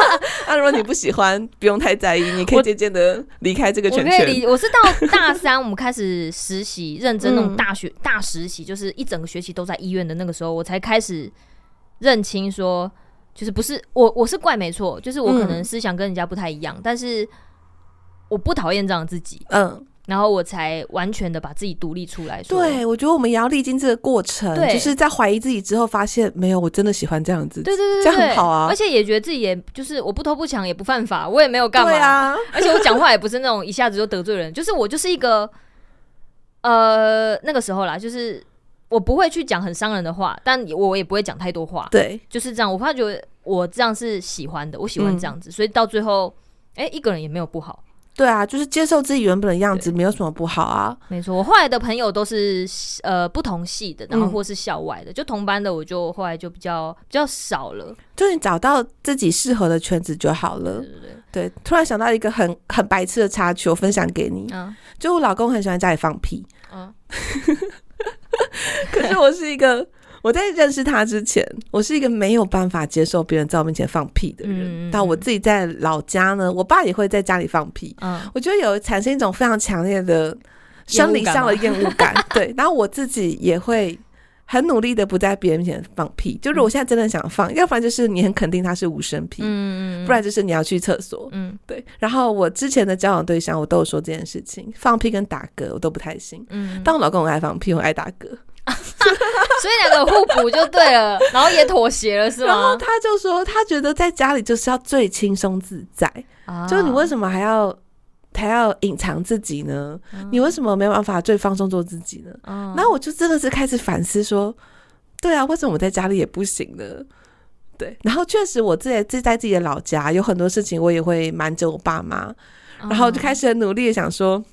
那如果你不喜欢，不用太在意，你可以渐渐的离开这个圈圈。我，我是到大三，我们开始实习，认真那种大学、嗯、大实习，就是一整个学期都在医院的那个时候，我才开始认清说。就是不是我，我是怪没错，就是我可能思想跟人家不太一样，嗯、但是我不讨厌这样自己，嗯，然后我才完全的把自己独立出来。对，我觉得我们也要历经这个过程，对就是在怀疑自己之后，发现没有，我真的喜欢这样子，对对对，对，这样很好啊，而且也觉得自己也就是我不偷不抢也不犯法，我也没有干嘛，而且我讲话也不是那种一下子就得罪人，就是我就是一个呃那个时候啦，就是。我不会去讲很伤人的话，但我也不会讲太多话。对，就是这样。我发觉得我这样是喜欢的，我喜欢这样子，嗯、所以到最后，哎、欸，一个人也没有不好。对啊，就是接受自己原本的样子，没有什么不好啊。没错，我后来的朋友都是呃不同系的，然后或是校外的，嗯、就同班的，我就后来就比较比较少了。就你找到自己适合的圈子就好了。对对对。对，突然想到一个很很白痴的插曲，我分享给你。嗯。就我老公很喜欢家里放屁。嗯。可是我是一个，我在认识他之前，我是一个没有办法接受别人在我面前放屁的人。但我自己在老家呢，我爸也会在家里放屁。嗯，我觉得有产生一种非常强烈的生理上的厌恶感。对，然后我自己也会很努力的不在别人面前放屁。就是我现在真的想放，要不然就是你很肯定他是无声屁，嗯，不然就是你要去厕所。嗯，对。然后我之前的交往对象，我都有说这件事情，放屁跟打嗝我都不太行。嗯，但我老公很爱放屁，我爱打嗝。所以两个互补就对了，然后也妥协了，是吗？然后他就说，他觉得在家里就是要最轻松自在，啊、就是你为什么还要还要隐藏自己呢？嗯、你为什么没有办法最放松做自己呢？然后、嗯、我就真的是开始反思说，对啊，为什么我在家里也不行呢？对，然后确实我自己自在自己的老家有很多事情，我也会瞒着我爸妈，嗯、然后就开始很努力的想说。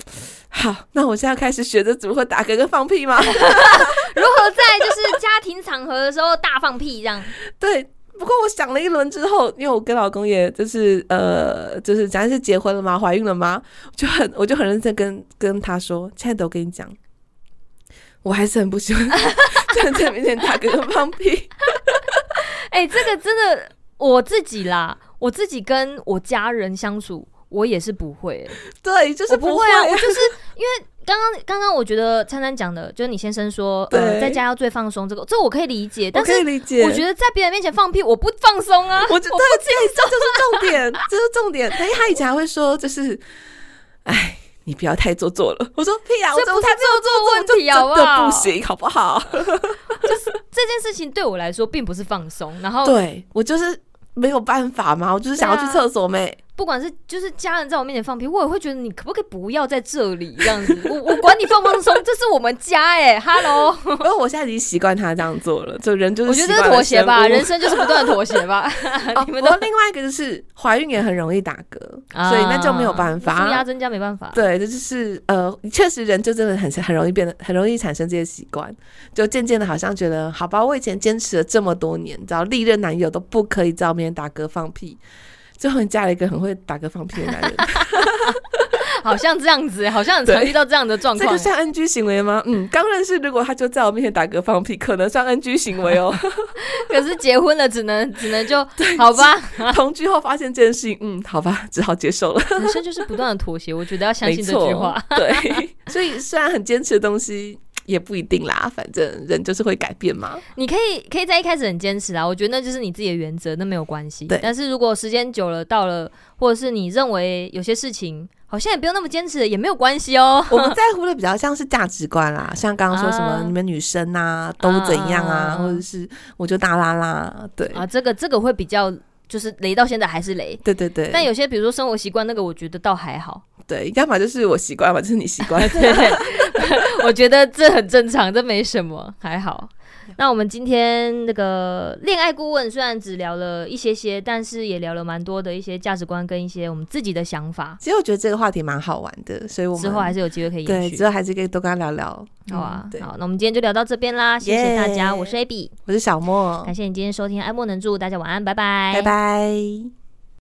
好，那我现在开始学着怎么会打嗝跟放屁吗？如何在就是家庭场合的时候大放屁这样？对，不过我想了一轮之后，因为我跟老公也就是呃，就是咱是结婚了吗？怀孕了吗？就很我就很认真跟跟他说，亲爱的，我跟你讲，我还是很不喜欢站 在面前打嗝跟放屁。哎、欸，这个真的我自己啦，我自己跟我家人相处。我也是不会、欸，对，就是不会啊。我就是因为刚刚刚刚，我觉得灿灿讲的，就是你先生说，呃，在家要最放松，这个这我可以理解。但是我觉得在别人面前放屁，我不放松啊。我觉得这就是重点，这是重点。哎，他以前还会说，就是，哎，你不要太做作了。我说屁啊，这不太做作问题，好不好？不行，好不好？就是这件事情对我来说并不是放松，然后对我就是没有办法嘛，我就是想要去厕所没。不管是就是家人在我面前放屁，我也会觉得你可不可以不要在这里这样子？我我管你放不放松，这是我们家哎、欸、，Hello。不过我现在已经习惯他这样做了，就人就是我觉得这是妥协吧，人生就是不断的妥协吧。你们的另外一个就是怀孕也很容易打嗝，啊、所以那就没有办法，负压增加没办法。对，这就是呃，确实人就真的很很容易变得很容易产生这些习惯，就渐渐的好像觉得好吧，我以前坚持了这么多年，只要历任男友都不可以在我面前打嗝放屁。最后你嫁了一个很会打嗝放屁的男人，好像这样子，好像很常遇到这样的状况。这个算 NG 行为吗？嗯，刚认识如果他就在我面前打嗝放屁，可能算 NG 行为哦。可是结婚了，只能只能就 好吧。同居后发现这件事情，嗯，好吧，只好接受了。人生就是不断的妥协，我觉得要相信这句话。对，所以虽然很坚持的东西。也不一定啦，反正人就是会改变嘛。你可以可以在一开始很坚持啊，我觉得那就是你自己的原则，那没有关系。对。但是如果时间久了，到了或者是你认为有些事情好像也不用那么坚持，也没有关系哦。我们在乎的比较像是价值观啦，像刚刚说什么你们女生啊都怎样啊，啊或者是我就大啦啦，对啊，这个这个会比较就是雷到现在还是雷。对对对。但有些比如说生活习惯那个，我觉得倒还好。对，要么就是我习惯，嘛就是你习惯。对，我觉得这很正常，这没什么，还好。那我们今天那个恋爱顾问虽然只聊了一些些，但是也聊了蛮多的一些价值观跟一些我们自己的想法。其实我觉得这个话题蛮好玩的，所以我们之后还是有机会可以。对，之后还是可以多跟他聊聊。好啊，对，好，那我们今天就聊到这边啦，谢谢大家，我是 Abby，我是小莫，感谢你今天收听《爱莫能助》，大家晚安，拜拜，拜拜。